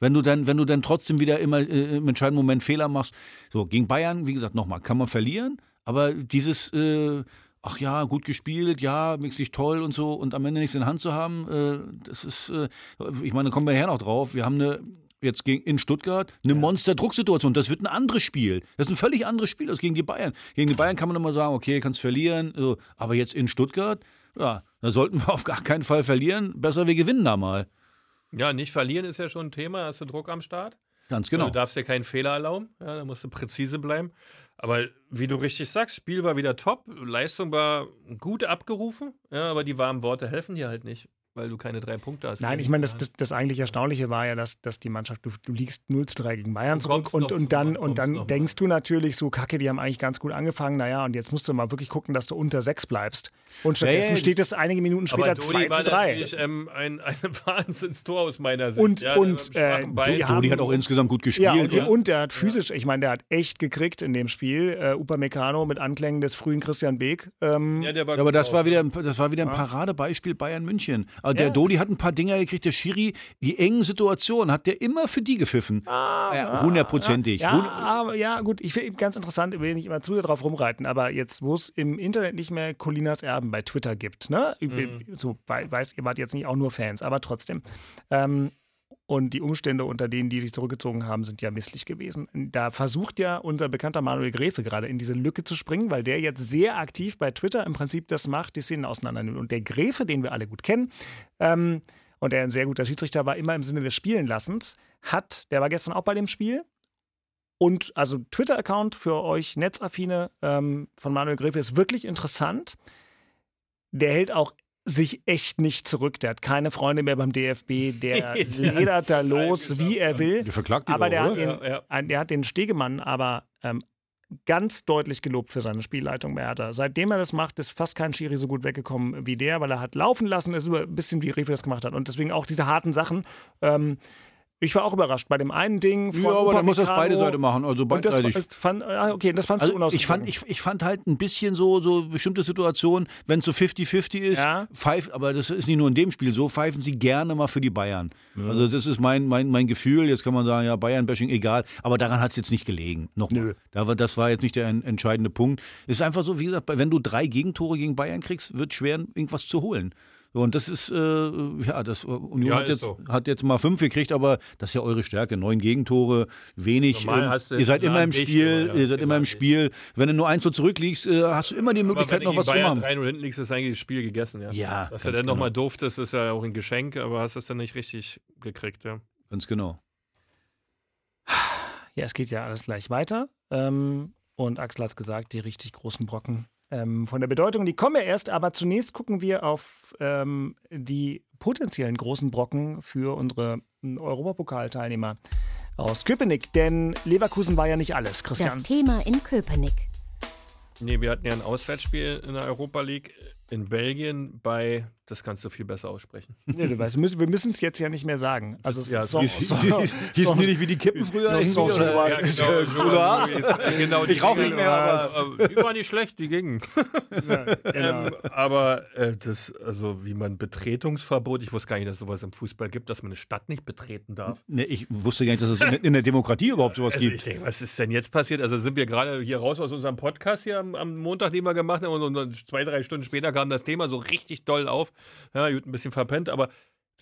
Wenn du dann, wenn du dann trotzdem wieder immer äh, im entscheidenden Moment Fehler machst. So, gegen Bayern, wie gesagt, nochmal, kann man verlieren, aber dieses, äh, ach ja, gut gespielt, ja, wirklich toll und so und am Ende nichts in der Hand zu haben, äh, das ist, äh, ich meine, da kommen wir nachher noch drauf. Wir haben eine, jetzt gegen, in Stuttgart eine Monster-Drucksituation. Das wird ein anderes Spiel. Das ist ein völlig anderes Spiel als gegen die Bayern. Gegen die Bayern kann man immer sagen, okay, kannst verlieren, so. aber jetzt in Stuttgart, ja, da sollten wir auf gar keinen Fall verlieren. Besser, wir gewinnen da mal. Ja, nicht verlieren ist ja schon ein Thema. Hast du Druck am Start? Ganz genau. Du darfst ja keinen Fehler erlauben. Ja, da musst du präzise bleiben. Aber wie du richtig sagst, Spiel war wieder top. Leistung war gut abgerufen. Ja, aber die warmen Worte helfen dir halt nicht, weil du keine drei Punkte hast. Nein, ich meine, das, das, das eigentlich Erstaunliche war ja, dass, dass die Mannschaft, du, du liegst 0 zu 3 gegen Bayern Du zurück und, und dann, und dann denkst du natürlich so, Kacke, die haben eigentlich ganz gut angefangen, naja, und jetzt musst du mal wirklich gucken, dass du unter 6 bleibst. Und stattdessen ja, steht es einige Minuten später aber 2 Dodi war zu 3. natürlich ähm, ein, ein Wahnsinnstor aus meiner Sicht. Und- ja, und, äh, haben- Dodi hat auch insgesamt gut gespielt. Ja, und, der, oder? und der hat physisch, ich meine, der hat echt gekriegt in dem Spiel. Äh, Upamecano mit Anklängen des frühen Christian Beek. Ähm, ja, der war Ja, aber das war wieder, ein- das war wieder ein Paradebeispiel Bayern München. Also der Ja. Dodi hat ein paar Dinger gekriegt, der Schiri, die engen Situationen hat der immer für die gepfiffen. Ja, Hundertprozentig. Ja, aber ja, gut, ich will ganz interessant, ich will nicht immer zu sehr drauf rumreiten, aber jetzt, wo es im Internet nicht mehr Colinas Erben bei Twitter gibt, ne? So, wei- weiß, ihr wart jetzt nicht auch nur Fans, aber trotzdem. Ähm, und die Umstände, unter denen die sich zurückgezogen haben, sind ja misslich gewesen. Da versucht ja unser bekannter Manuel Gräfe gerade in diese Lücke zu springen, weil der jetzt sehr aktiv bei Twitter im Prinzip das macht, die Szenen auseinandernimmt. Und der Gräfe, den wir alle gut kennen, ähm, und der ein sehr guter Schiedsrichter war, immer im Sinne des Spielenlassens, hat, der war gestern auch bei dem Spiel, und also Twitter-Account für euch Netzaffine ähm, von Manuel Gräfe ist wirklich interessant. Der hält auch sich echt nicht zurück. Der hat keine Freunde mehr beim DFB. Der ledert da los, wie er will. Der verklagt Aber der hat, oder? den, Ja, ja. ein- der hat den Stegemann aber ähm, ganz deutlich gelobt für seine Spielleitung bei Hertha. Seitdem er das macht, ist fast kein Schiri so gut weggekommen wie der, weil er hat laufen lassen, ist über- ein bisschen wie Refe das gemacht hat. Und deswegen auch diese harten Sachen. Ähm, ich war auch überrascht bei dem einen Ding. Von Ja, aber dann muss das beide Seiten machen, also Und das beidseitig. fand, ah, okay, das fandst du Also ich fand, unausgewogen. ich, ich fand halt ein bisschen so, so bestimmte Situationen, wenn es so 50-50 ist, Ja. pfeift, aber das ist nicht nur in dem Spiel so, pfeifen sie gerne mal für die Bayern. Also das ist mein, mein, mein Gefühl. Jetzt kann man sagen, ja, Bayern-Bashing, egal. Aber daran hat es jetzt nicht gelegen. Nochmal. Da war, das war jetzt nicht der en- entscheidende Punkt. Es ist einfach so, wie gesagt, wenn du drei Gegentore gegen Bayern kriegst, wird schwer, irgendwas zu holen. So, Und das ist, äh, ja, das äh, Union Ja, hat, jetzt, so. hat jetzt mal fünf gekriegt, aber das ist ja eure Stärke. Neun Gegentore, wenig. Ähm, du ihr seid immer im bisschen, Spiel, ja, ihr seid immer im Spiel. Wenn du nur eins so zurückliegst, äh, hast du immer die Aber Möglichkeit, wenn noch du was zu machen. 3 hinten liegst, ist eigentlich das Spiel gegessen. Ja, Ja, Dass du dann nochmal genau. durftest, ist ja auch ein Geschenk, aber hast es dann nicht richtig gekriegt. Ja. Ganz genau. Ja, es geht ja alles gleich weiter. Ähm, und Axel hat es gesagt, die richtig großen Brocken ähm, von der Bedeutung, die kommen ja erst, aber zunächst gucken wir auf ähm, die potenziellen großen Brocken für unsere m, Europapokalteilnehmer aus Köpenick. Denn Leverkusen war ja nicht alles, Christian. Das Thema in Köpenick. Nee, wir hatten ja ein Auswärtsspiel in der Europa League in Belgien bei Das kannst du viel besser aussprechen. Nee, du weißt, wir müssen es jetzt ja nicht mehr sagen. Also es Ja, ist so- so, Hieß- so, hieß- Hießen die nicht wie die Kippen früher? Oder? Ja, Ja, genau, genau, Ich rauche nicht mehr, aber- aber die waren nicht schlecht, die gingen. genau. Ähm, aber äh, das, also wie man Betretungsverbot, ich wusste gar nicht, dass es sowas im Fußball gibt, dass man eine Stadt nicht betreten darf. Nee, ich wusste gar nicht, dass es in, in der Demokratie überhaupt sowas Also ich gibt. denke, was ist denn jetzt passiert? Also sind wir gerade hier raus aus unserem Podcast hier am, am Montag, den wir gemacht haben, und, und zwei, drei Stunden später kam das Thema so richtig doll auf. Ja, gut, ein bisschen verpennt, aber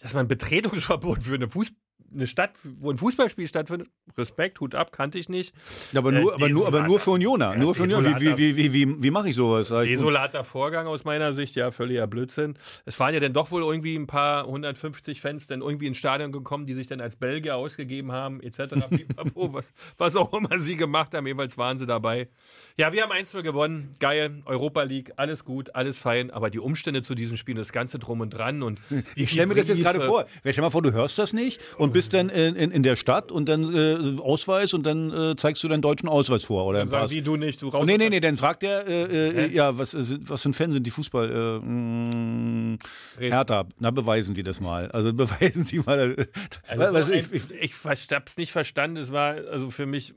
dass man ein Betretungsverbot für eine, Fuß eine Stadt, wo ein Fußballspiel stattfindet, Respekt, Hut ab, kannte ich nicht. Ja, aber, Äh, nur, aber, nur, aber nur für Unioner. Ja, nur für Unioner. Wie, wie, wie, wie, wie, mache ich sowas? Ich, Desolater Vorgang aus meiner Sicht, ja, völliger Blödsinn. Es waren ja dann doch wohl irgendwie ein paar 150 Fans dann irgendwie ins Stadion gekommen, die sich dann als Belgier ausgegeben haben, etc. Was, was auch immer sie gemacht haben, jeweils waren sie dabei. Ja, wir haben 1-0 gewonnen, geil, Europa League, alles gut, alles fein, aber die Umstände zu diesem Spiel, das Ganze drum und dran und wie Ich stelle mir das jetzt gerade vor. Stell dir mal vor, du hörst das nicht und bist dann in, in, in der Stadt und dann äh, Ausweis und dann äh, zeigst du deinen deutschen Ausweis vor oder Dann sagen die, du nicht, du raus. Nee, nee, nee, dann fragt der, äh, äh, ja, was, äh, was für ein Fan sind die Fußball? Äh, mh, Hertha, na beweisen die das mal. Also beweisen sie mal. äh, Also was, so ich, ein, ich, ich hab's nicht verstanden. Es war also für mich,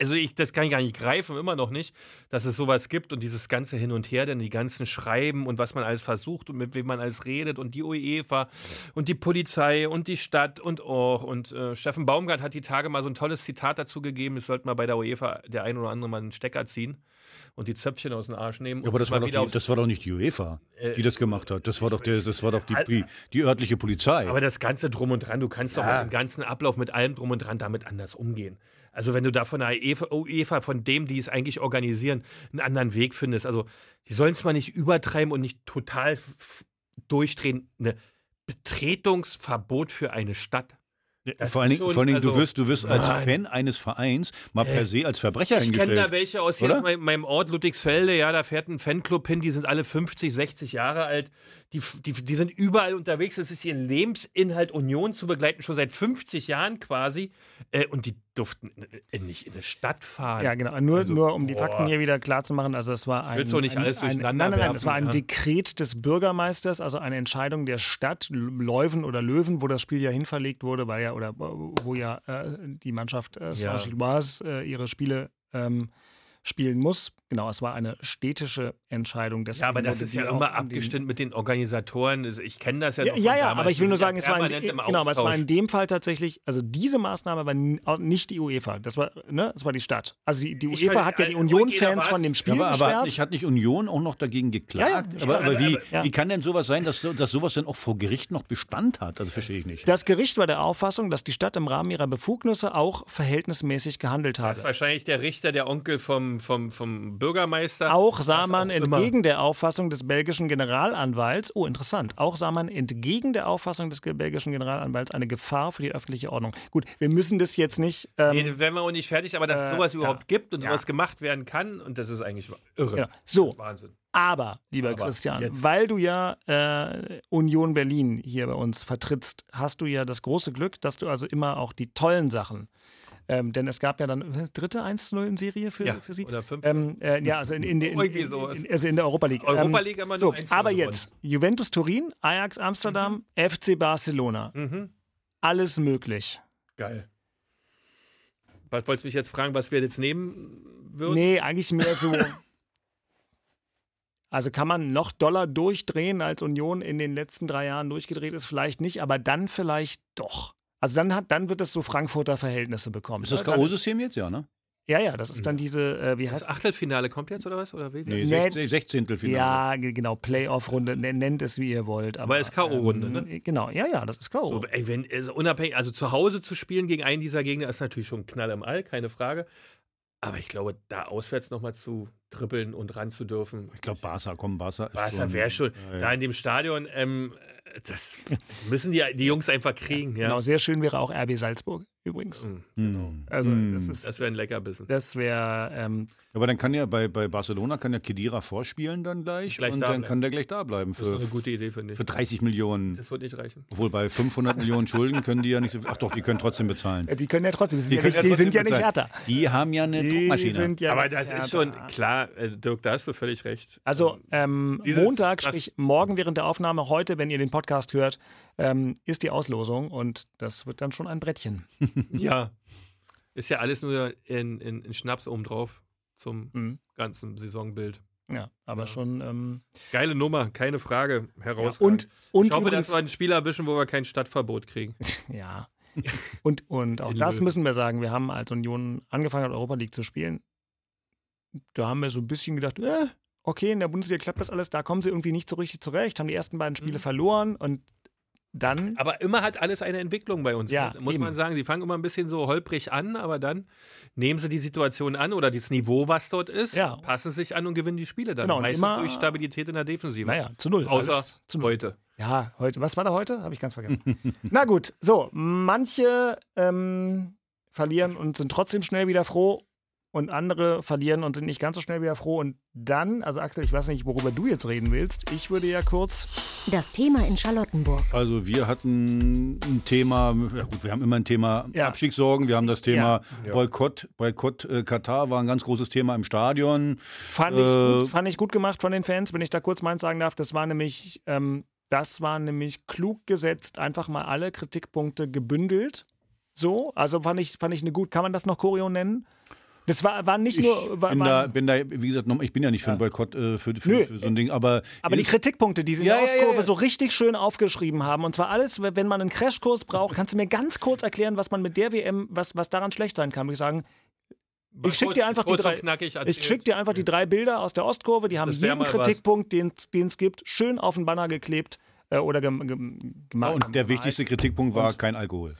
also ich, das kann ich gar nicht greifen, immer noch nicht, dass es sowas gibt und dieses ganze Hin und Her, denn die ganzen Schreiben und was man alles versucht und mit wem man alles redet und die UEFA und die Polizei und die Stadt und oh, und äh, Steffen Baumgart hat die Tage mal so ein tolles Zitat dazu gegeben, es sollte mal bei der UEFA der ein oder andere mal einen Stecker ziehen und die Zöpfchen aus dem Arsch nehmen ja, aber das war, doch die, das war doch nicht die UEFA, Äh, die das gemacht hat. Das war doch, der, das war doch die, die, die örtliche Polizei. Aber das Ganze drum und dran, du kannst doch Ja. mit dem ganzen Ablauf, mit allem drum und dran damit anders umgehen. Also wenn du da von der UEFA, UEFA, von dem, die es eigentlich organisieren, einen anderen Weg findest. Also die sollen es mal nicht übertreiben und nicht total durchdrehen. Eine Betretungsverbot für eine Stadt. Das vor allen Dingen, schon- vor allen Dingen also- du wirst, du wirst als. Fan eines Vereins mal per Äh, se als Verbrecher Ich kenne da hingestellt. welche aus meinem Ort Ludwigsfelde, ja, da fährt ein Fanclub hin, die sind alle 50, 60 Jahre alt, die, die, die sind überall unterwegs, es ist ihr Lebensinhalt, Union zu begleiten, schon seit 50 Jahren quasi, äh, und die durften nicht in eine Stadt fahren. Ja, genau. Nur, Also, nur um die boah. Fakten hier wieder klar zu machen. Also es war ein, will's doch nicht ein, alles ein, nein, durcheinander nein, nein, es war ein. Dekret des Bürgermeisters, also eine Entscheidung der Stadt Leuven oder Löwen, wo das Spiel ja hinverlegt wurde, weil ja oder wo ja äh, die Mannschaft äh. Saint-Gilloise äh, ihre Spiele ähm, spielen muss. Genau, es war eine städtische Entscheidung. Ja, aber das ist ja immer abgestimmt mit den Organisatoren. Also Ich kenne das ja Ja, ja, ja, aber ich will nur ja sagen, es war, in, genau, aber es war in dem Fall tatsächlich, also diese Maßnahme war nicht die UEFA, das war, ne, das war die Stadt. Also die, die UEFA fand, hat ja die äh, Union-Fans von dem Spiel aber, aber hat, hat nicht Union auch noch dagegen geklagt? Ja, ja, aber, aber wie, aber- ja. wie kann denn sowas sein, dass, dass sowas dann auch vor Gericht noch Bestand hat? Also verstehe ich nicht. Das Gericht war der Auffassung, dass die Stadt im Rahmen ihrer Befugnisse auch verhältnismäßig gehandelt Das ist wahrscheinlich der Richter, der Onkel vom, vom, vom Bürgermeister. Auch sah man auch immer. entgegen der Auffassung des belgischen Generalanwalts, oh interessant, auch sah man entgegen der Auffassung des belgischen Generalanwalts eine Gefahr für die öffentliche Ordnung. Gut, wir müssen das jetzt nicht. Ähm, Nee, wären wir auch nicht fertig, aber dass es Äh, sowas ja. überhaupt gibt und Ja. sowas gemacht werden kann, und das ist eigentlich irre. Genau. So. Das ist Wahnsinn. Aber, lieber Aber Christian, jetzt- weil du ja äh, Union Berlin hier bei uns vertrittst, hast du ja das große Glück, dass du also immer auch die tollen Sachen. Ähm, denn es gab ja dann dritte 1-0 in Serie für, Ja, für sie. oder fünf. Ähm, äh, ja, also in, in, in, in, in, also in der Europa League. Europa Ähm, League immer so, nur 1-0 aber gewonnen. jetzt Juventus Turin, Ajax Amsterdam, FC Barcelona. Mhm. Alles möglich. Geil. Was wolltest du mich jetzt fragen, was wir jetzt nehmen würden? Nee, eigentlich mehr so. Also kann man noch doller durchdrehen, als Union in den letzten drei Jahren durchgedreht ist? Vielleicht nicht, aber dann vielleicht doch. Also dann, hat, dann wird es so Frankfurter Verhältnisse bekommen. Ist das ne? K.O.-System jetzt, ja, ne? Ja, ja, das ist dann diese, äh, wie Das heißt Achtelfinale kommt jetzt oder was? Oder wie? Nee, Nee. 16, Sechzehntelfinale. Ja, ge- genau, Playoff-Runde, nen- nennt es wie ihr wollt. Aber, Aber ist K.O.-Runde, ähm, ne? Genau, ja, ja, das ist K.O. So, ey, wenn, also unabhängig, also zu Hause zu spielen gegen einen dieser Gegner ist natürlich schon ein Knall im All, keine Frage. Aber ich glaube, da auswärts nochmal zu trippeln und ran zu dürfen, Ich glaube, Barca, komm, Barca. ist Barca wäre schon, Ja, ja. da in dem Stadion, ähm, das müssen die, die Jungs einfach kriegen. Ja. Genau, sehr schön wäre auch RB Salzburg. Übrigens. Mhm. Hm. Also Hm. das ist, Das wäre ein Leckerbissen. das wäre, ähm, Aber dann kann ja bei, bei Barcelona kann ja Kedira vorspielen dann gleich, Gleich und da dann bleiben. kann der gleich da bleiben Das ist für, eine gute Idee, finde ich. für 30 Millionen. Das wird nicht reichen. Obwohl bei 500 Millionen Schulden können die ja nicht so Ach doch, die können trotzdem bezahlen. die können ja trotzdem, die sind, Die ja, nicht, ja die sind trotzdem ja nicht bezahlen. härter. Die haben ja eine Die Druckmaschine. sind ja Aber das härter. ist schon klar, äh, Dirk, da hast du völlig recht. Also ähm, Dieses- Montag, sprich morgen während der Aufnahme, heute, wenn ihr den Podcast hört, ähm, ist die Auslosung und das wird dann schon ein Brettchen. Ja. Ist ja alles nur in, in, in Schnaps obendrauf zum Mhm. ganzen Saisonbild. Ja, aber Ja. schon. Ähm, Geile Nummer, keine Frage. Herausragend. und und ich hoffe, übrigens, dass wir einen Spieler erwischen, wo wir kein Stadtverbot kriegen. ja. Und, und auch das müssen wir sagen. Wir haben als Union angefangen, hat Europa League zu spielen. Da haben wir so ein bisschen gedacht, äh, okay, in der Bundesliga klappt das alles, da kommen sie irgendwie nicht so richtig zurecht, haben die ersten beiden Spiele Mhm. verloren und dann Aber immer hat alles eine Entwicklung bei uns. Ja, ne? Muss eben. man sagen, sie fangen immer ein bisschen so holprig an, aber dann nehmen sie die Situation an oder das Niveau, was dort ist, Ja. passen sich an und gewinnen die Spiele dann. Genau, Meistens immer- durch Stabilität in der Defensive. Naja, zu null. Außer Alles zu null. heute. Ja, heute. Was war da heute? Habe ich ganz vergessen. Na gut, so. Manche ähm, verlieren und sind trotzdem schnell wieder froh und andere verlieren und sind nicht ganz so schnell wieder froh. Und dann, also Axel, ich weiß nicht, worüber du jetzt reden willst. Ich würde ja kurz. Das Thema in Charlottenburg. Also wir hatten ein Thema, ja gut, wir haben immer ein Thema Ja. Abstiegssorgen, wir haben das Thema Ja. Boykott, Boykott äh, Katar war ein ganz großes Thema im Stadion. Fand ich, Äh, gut, fand ich gut gemacht von den Fans, wenn ich da kurz meins sagen darf. Das war nämlich, ähm, das war nämlich klug gesetzt, einfach mal alle Kritikpunkte gebündelt. So, also fand ich, fand ich eine gut, kann man das noch Choreo nennen? Das war, war nicht nur. War, bin, da, bin da, wie gesagt, noch- ich bin ja nicht für einen Boykott, äh, für, für, Nö. für so ein Ding, aber. Aber die Kritikpunkte, die sie in Ja, der ja, ja, Ostkurve ja. so richtig schön aufgeschrieben haben, und zwar alles, wenn man einen Crashkurs braucht, kannst du mir ganz kurz erklären, was man mit der WM, was, was daran schlecht sein kann, würde ich sagen. Ich schick dir einfach die drei- und Ich schicke dir einfach die drei Bilder aus der Ostkurve, die haben jeden. Kritikpunkt, den es gibt, schön auf den Banner geklebt äh, oder gem, gem, Ja, gemacht. und der wichtigste Kritikpunkt war kein Alkohol.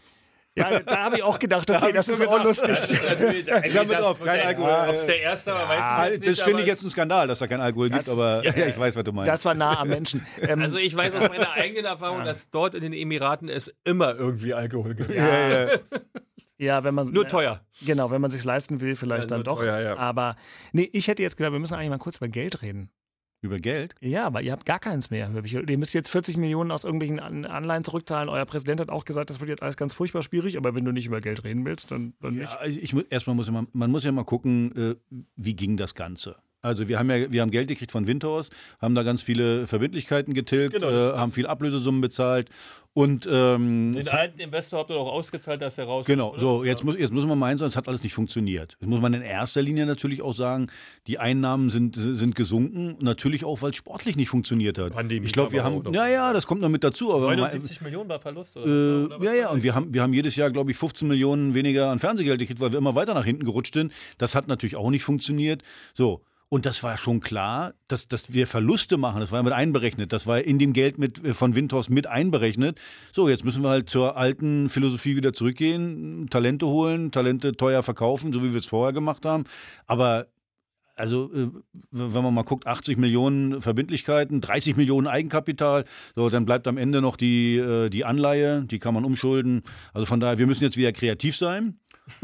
Ja, da habe ich auch gedacht, okay, das ist auch lustig. Natürlich, Ich hab mit drauf, kein Alkohol. Ob es der erste war, weiß ich jetzt das nicht, finde ich jetzt ein Skandal, dass da kein Alkohol Das- gibt, aber ja, ja. ich weiß, was du meinst. Das war nah am Menschen. Ähm, Also ich weiß aus meiner eigenen Erfahrung, dass dort in den Emiraten es immer irgendwie Alkohol gibt. ja, ja. ja, wenn man Nur teuer. Genau, wenn man sich leisten will, vielleicht Ja, dann doch. teuer, ja. Aber nee, ich hätte jetzt gedacht, wir müssen eigentlich mal kurz über Geld reden. Über Geld? Ja, aber ihr habt gar keins mehr. ich. Ihr müsst jetzt 40 Millionen aus irgendwelchen An Anleihen zurückzahlen. Euer Präsident hat auch gesagt, das wird jetzt alles ganz furchtbar schwierig, aber wenn du nicht über Geld reden willst, dann, dann nicht. Ja, also ich, muss- erstmal muss man, man muss ja mal gucken, äh, wie ging das Ganze. Also wir haben ja, wir haben Geld gekriegt von Windhorst, haben da ganz viele Verbindlichkeiten getilgt, Genau. äh, haben viel Ablösesummen bezahlt und ähm, Den alten Investor habt ihr doch ausgezahlt, dass er raus Genau, ist, so, oder? jetzt muss, jetzt muss man meinen, es hat alles nicht funktioniert. Jetzt muss man in erster Linie natürlich auch sagen, die Einnahmen sind, sind gesunken, natürlich auch, weil es sportlich nicht funktioniert hat. Pandemie ich glaube, wir haben, ja, ja, das kommt noch mit dazu, aber 79 Millionen war Verlust, oder? äh, oder ja, ja, und wir haben, wir haben jedes Jahr, glaube ich, 15 Millionen weniger an Fernsehgeld gekriegt, weil wir immer weiter nach hinten gerutscht sind. Das hat natürlich auch nicht funktioniert. So. Und das war schon klar, dass, dass wir Verluste machen. Das war ja mit einberechnet. Das war in dem Geld mit, äh, von Windhorst mit einberechnet. So, jetzt müssen wir halt zur alten Philosophie wieder zurückgehen, Talente holen, Talente teuer verkaufen, so wie wir es vorher gemacht haben. Aber also, äh, wenn man mal guckt, 80 Millionen Verbindlichkeiten, 30 Millionen Eigenkapital, so, dann bleibt am Ende noch die, äh, die Anleihe, die kann man umschulden. Also von daher, wir müssen jetzt wieder kreativ sein.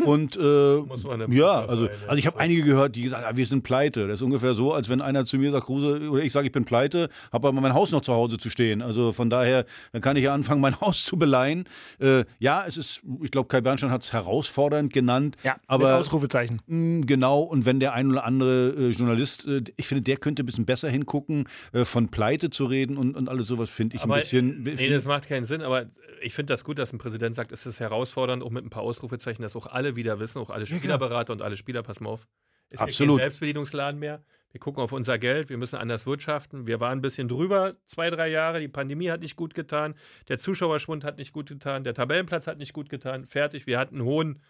Und äh, ja, also, also ich habe einige gehört, die gesagt haben, wir sind pleite. Das ist ungefähr so, als wenn einer zu mir sagt, Kruse, oder ich sage, ich bin pleite, habe aber mein Haus noch zu Hause zu stehen. Also von daher, dann kann ich ja anfangen, mein Haus zu beleihen. Äh, ja, es ist, ich glaube, Kai Bernstein hat es herausfordernd genannt. Ja, mit aber Ausrufezeichen. Mm, Genau, und wenn der ein oder andere äh, Journalist, äh, ich finde, der könnte ein bisschen besser hingucken, äh, von Pleite zu reden und, und alles sowas, finde ich Aber, ein bisschen. Nee, das macht keinen Sinn, aber ich finde das gut, dass ein Präsident sagt, es ist herausfordernd, auch mit ein paar Ausrufezeichen, dass auch alle wieder wissen, auch alle Spielerberater und alle Spieler, pass mal auf. Ist Absolut. kein Selbstbedienungsladen mehr. Wir gucken auf unser Geld, wir müssen anders wirtschaften. Wir waren ein bisschen drüber, zwei, drei Jahre. Die Pandemie hat nicht gut getan, der Zuschauerschwund hat nicht gut getan, der Tabellenplatz hat nicht gut getan. Fertig, wir hatten einen hohen,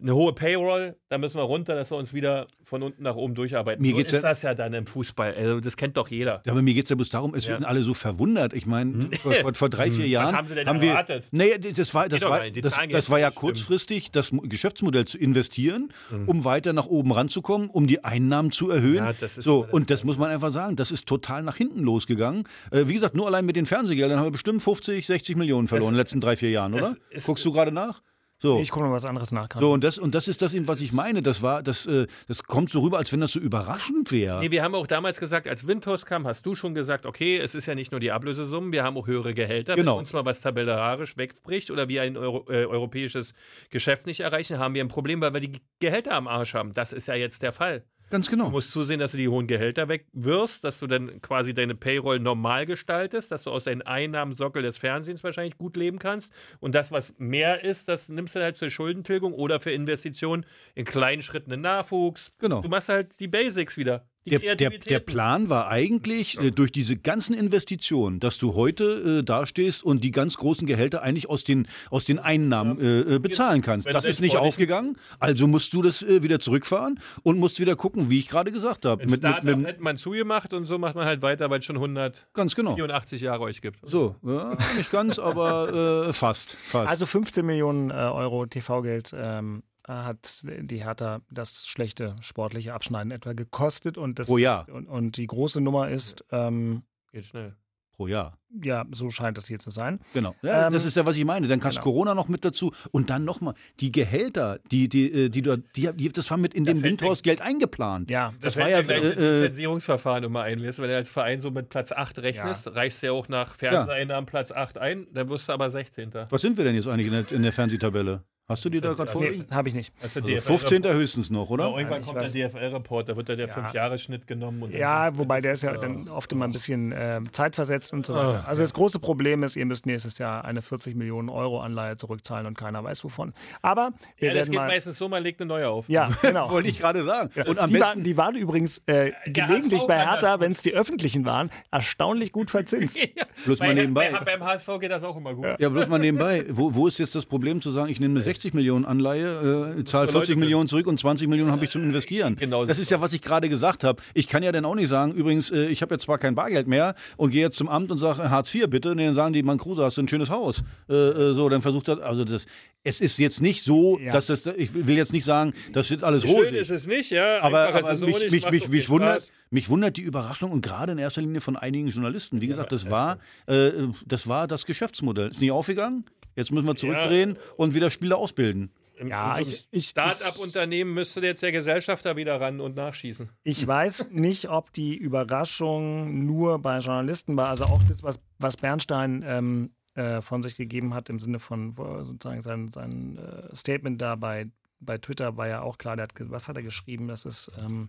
eine hohe Payroll, da müssen wir runter, dass wir uns wieder von unten nach oben durcharbeiten. Mir so geht's ist ja- das ja dann im Fußball. Also, das kennt doch jeder. Ja, aber mir geht es ja bloß darum, es Ja. werden alle so verwundert. Ich meine, vor, vor, vor drei, vier Jahren. haben Sie denn wir, erwartet? Nee, das war, das war, das, das war ja kurzfristig, das Mo- Geschäftsmodell zu investieren, Mhm. um weiter nach oben ranzukommen, um die Einnahmen zu erhöhen. Ja, das so, das und das muss man einfach sagen, das ist total nach hinten losgegangen. Äh, wie gesagt, nur allein mit den Fernsehgeldern haben wir bestimmt 50, 60 Millionen verloren in den letzten drei, vier Jahren, das oder? ist- Guckst du gerade nach? So. Ich gucke noch was anderes nach. So, und das, und das ist das, was ich meine. Das war, das, äh, das kommt so rüber, als wenn das so überraschend wäre. Nee, wir haben auch damals gesagt, als Windhorst kam, hast du schon gesagt, okay, es ist ja nicht nur die Ablösesummen, wir haben auch höhere Gehälter. Genau. Wenn uns mal was tabellarisch wegbricht oder wir ein Euro, äh, europäisches Geschäft nicht erreichen, haben wir ein Problem, weil wir die Gehälter am Arsch haben. Das ist ja jetzt der Fall. Ganz Du genau. musst zusehen, dass du die hohen Gehälter wegwirfst, dass du dann quasi deine Payroll normal gestaltest, dass du aus deinen Einnahmensockel des Fernsehens wahrscheinlich gut leben kannst. Und das, was mehr ist, das nimmst du halt zur Schuldentilgung oder für Investitionen in kleinen Schritten in Nachwuchs. Genau. Du machst halt die Basics wieder. Der, der, der. Plan war eigentlich, äh, durch diese ganzen Investitionen, dass du heute äh, dastehst und die ganz großen Gehälter eigentlich aus den, aus den Einnahmen äh, äh, bezahlen kannst. Wenn Das ist nicht aufgegangen, also musst du das äh, wieder zurückfahren und musst wieder gucken, wie ich gerade gesagt habe. Ein Startup hätte man zugemacht und so macht man halt weiter, weil es schon 184 ganz genau. Jahre euch gibt. So, ja, nicht ganz, aber äh, fast, fast. Also 15 Millionen äh, Euro TV-Geld ähm, hat die Hertha das schlechte sportliche Abschneiden etwa gekostet. Und, das, Pro Jahr. Und, und die große Nummer ist, ähm, Geht schnell. pro Jahr. ja, so scheint es hier zu sein. Genau. Ja, Ähm, das ist ja, was ich meine. Dann kannst genau. Corona noch mit dazu. Und dann nochmal, die Gehälter, die, die, äh, die, du- die, die, das war mit in dem fällt Windhorst-Geld eingeplant. Ja, Das Das war ja, ja gleich äh, ein äh, Lizenzierungsverfahren immer einlässt, wenn du als Verein so mit Platz 8 rechnest, reichst du ja auch nach Fernseheinnahmen Platz 8 ein, dann wirst du aber 16. Was sind wir denn jetzt eigentlich in der, in der Fernsehtabelle? Hast du die da gerade vorliegen? habe ich nicht. Also 15. höchstens noch, Oder? oder? irgendwann ich kommt weiß. der DFL-Report, da wird ja der Ja. 5-Jahres-Schnitt genommen. Ja, wobei der ist ja äh, dann oft immer ein bisschen äh, zeitversetzt und so weiter. Ah, also das große Problem ist, ihr müsst nächstes Jahr eine 40 Millionen Euro Anleihe zurückzahlen und keiner weiß wovon. Aber wir Ja, das geht mal. meistens so, man legt eine neue auf. Ja, genau. Wollte ich gerade sagen. Und am die, waren, besten, die waren übrigens äh, gelegentlich bei Hertha, wenn es die öffentlichen waren, erstaunlich gut verzinst. Ja. Bloß mal Bei- nebenbei. bei- Beim HSV geht das auch immer gut. ja, bloß mal nebenbei. Wo, wo ist jetzt das Problem zu sagen, ich nehme eine 60 Millionen Anleihe, äh, zahle für 40 Leute Millionen zurück und 20 Millionen habe ich zum Investieren? Genau das ist ja, was ich gerade gesagt habe. Ich kann ja dann auch nicht sagen, übrigens, äh, ich habe jetzt zwar kein Bargeld mehr und gehe jetzt zum Amt und sage, Hartz IV bitte. Und dann sagen die, Mann Kruse, hast du ein schönes Haus. Äh, äh, so, dann versucht er, also das, es ist jetzt nicht so, Ja. dass das, ich will jetzt nicht sagen, das wird alles Schön rosig. ist es nicht, ja. Aber, aber es so mich, mich, mich, mich, wundert, mich wundert die Überraschung und gerade in erster Linie von einigen Journalisten. Wie gesagt, das war, äh, das war das Geschäftsmodell. Ist nicht aufgegangen. Jetzt müssen wir zurückdrehen und wieder Spieler ausbilden. Ja, In so einem ich- ich- Start-up-Unternehmen müsste jetzt der Gesellschafter wieder ran und nachschießen. Ich weiß nicht, ob die Überraschung nur bei Journalisten war. Also auch das, was, was Bernstein ähm, äh, von sich gegeben hat im Sinne von sozusagen sein, sein äh, Statement da bei, bei Twitter war ja auch klar. Hat, was hat er geschrieben? Das ist ähm,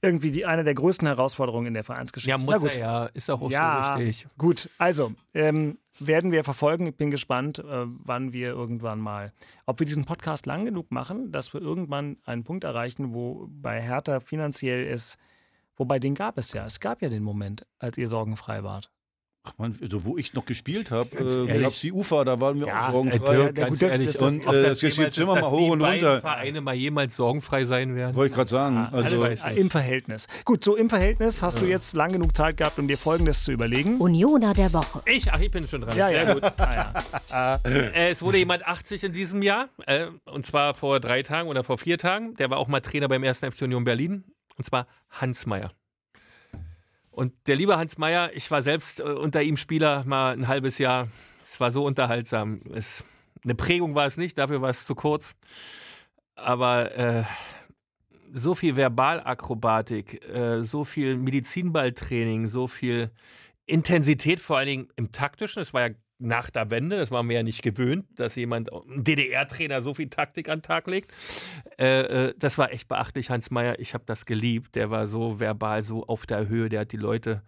irgendwie die, eine der größten Herausforderungen in der Vereinsgeschichte. Ja, muss gut. er ja. Ist auch, Ja, so richtig. gut. Also, ähm, werden wir verfolgen. Ich bin gespannt, äh, wann wir irgendwann mal, ob wir diesen Podcast lang genug machen, dass wir irgendwann einen Punkt erreichen, wo bei Hertha finanziell ist, wobei den gab es ja. Es gab ja den Moment, als ihr sorgenfrei wart. Ach man, also wo ich noch gespielt habe, äh, ehrlich. gab's die Ufer, da waren wir Ja, auch sorgenfrei. äh, Dirk, ja, ganz gut, das- ehrlich, das- und, äh, das jetzt jemals- geht Zimmer mal hoch die und runter. Vereine mal jemals sorgenfrei sein werden. Wollte ich gerade sagen. Ah, Also, alles äh, im Verhältnis. Gut, so im Verhältnis hast du jetzt lang genug Zeit gehabt, um dir Folgendes zu überlegen. Unioner der Woche. Ich, ach, ich bin schon dran. ja, Sehr ja, gut. gut. Ah, ja. Äh, es wurde jemand 80 in diesem Jahr, äh, und zwar vor drei Tagen oder vor vier Tagen. Der war auch mal Trainer beim 1. FC Union Berlin, und zwar Hans Meyer. Und der liebe Hans Meyer, ich war selbst äh, unter ihm Spieler mal ein halbes Jahr. Es war so unterhaltsam. Es, eine Prägung war es nicht, dafür war es zu kurz. Aber äh, so viel Verbalakrobatik, äh, so viel Medizinballtraining, so viel Intensität, vor allen Dingen im taktischen. Das war ja nach der Wende, das waren wir ja nicht gewöhnt, dass jemand, ein DDR-Trainer, so viel Taktik an den Tag legt. Äh, äh, das war echt beachtlich, Hans Meyer. Ich habe das geliebt. Der war so verbal, so auf der Höhe. Der hat die Leute